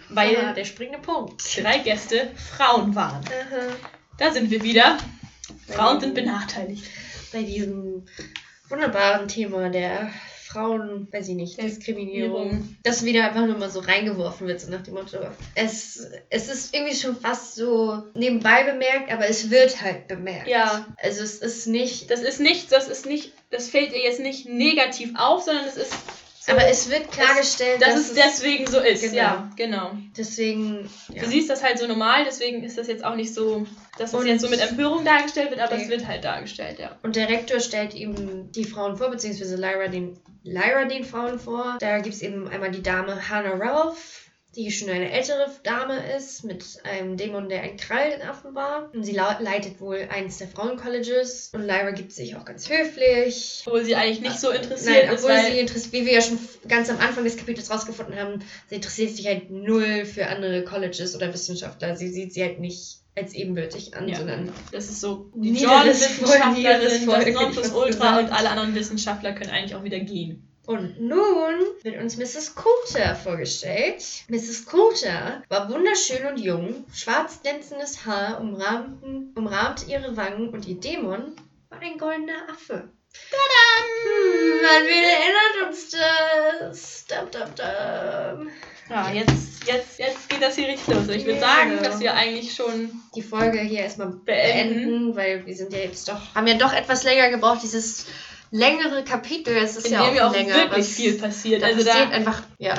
Weil Aha, der springende Punkt. drei Gäste Frauen waren. Aha. Da sind wir wieder. Frauen sind benachteiligt. Bei diesem wunderbaren Thema der Frauen, weiß ich nicht, Diskriminierung, das wieder einfach nur mal so reingeworfen wird, so nach dem Motto. Es, es ist irgendwie schon fast so nebenbei bemerkt, aber es wird halt bemerkt. Ja. Also es ist nicht. Das ist nicht, das ist nicht, das fällt ihr jetzt nicht negativ auf, sondern es ist so, aber es wird klargestellt, dass, dass es deswegen so ist. Genau. Ja, genau. Deswegen. Ja. Für sie ist das halt so normal, deswegen ist das jetzt auch nicht so, dass es jetzt so mit Empörung dargestellt wird, aber okay. es wird halt dargestellt, ja. Und der Rektor stellt ihm die Frauen vor, beziehungsweise Lyra den, Lyra den Frauen vor. Da gibt es eben einmal die Dame Hannah Ralph, die schon eine ältere Dame ist, mit einem Dämon, der ein Krall in Affen war. Und sie leitet wohl eins der Frauencolleges. Und Lyra gibt sich auch ganz höflich. Obwohl sie eigentlich nicht so interessiert Nein, obwohl sie interessiert, wie wir ja schon ganz am Anfang des Kapitels rausgefunden haben, sie interessiert sich halt null für andere Colleges oder Wissenschaftler. Sie sieht sie halt nicht als ebenbürtig an, ja, sondern das ist so, die Jordan-Wissenschaftlerin, das Nonplusultra und alle anderen Wissenschaftler können eigentlich auch wieder gehen. Und nun wird uns Mrs. Coulter vorgestellt. Mrs. Coulter war wunderschön und jung, schwarz glänzendes Haar umrahmten, umrahmte ihre Wangen und ihr Dämon war ein goldener Affe. Tada! Hm, man erinnert uns das. Dum, dum, dum. Ja, jetzt, jetzt, jetzt geht das hier richtig los. Ich würde sagen, dass wir eigentlich schon die Folge hier erstmal beenden, beenden, weil wir sind ja jetzt doch, haben ja doch etwas länger gebraucht, dieses längere Kapitel. Es ist in ja dem auch, auch länger, wirklich viel passiert. Da also passiert da einfach, ja.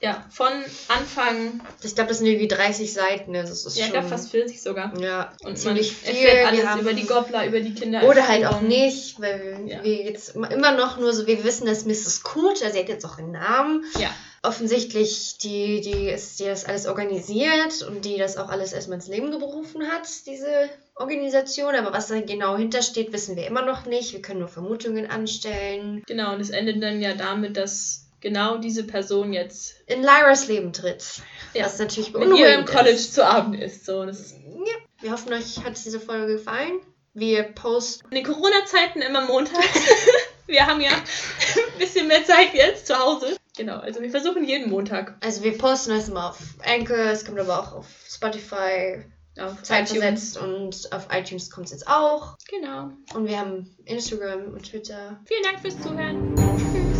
Ja, von Anfang. Ich glaube, das sind irgendwie 30 Seiten. Also es ist ja, schon, ich glaube fast 40 sogar. Ja, und ziemlich man viel. erfährt alles haben, über die Gobbler, über die Kinder. Oder halt auch nicht, weil ja. wir jetzt immer noch nur so, wir wissen, dass Mrs. Cooter, sie hat jetzt auch einen Namen. Ja offensichtlich die, die, ist, die das alles organisiert und die das auch alles erstmal ins Leben gerufen hat, diese Organisation. Aber was da genau hintersteht, wissen wir immer noch nicht. Wir können nur Vermutungen anstellen. Genau, und es endet dann ja damit, dass genau diese Person jetzt in Lyras Leben tritt. Ja. Was natürlich mit ihr im beunruhigend College ist. zu Abend ist. So, das Ja. Wir hoffen, euch hat diese Folge gefallen. Wir posten. In den Corona-Zeiten immer montags. wir haben ja ein bisschen mehr Zeit jetzt zu Hause. Genau, also wir versuchen jeden Montag Also wir posten das immer auf Anchor, es kommt aber auch auf Spotify, auf Zeit iTunes. versetzt und auf iTunes kommt es jetzt auch. Genau. Und wir haben Instagram und Twitter. Vielen Dank fürs Zuhören. Tschüss.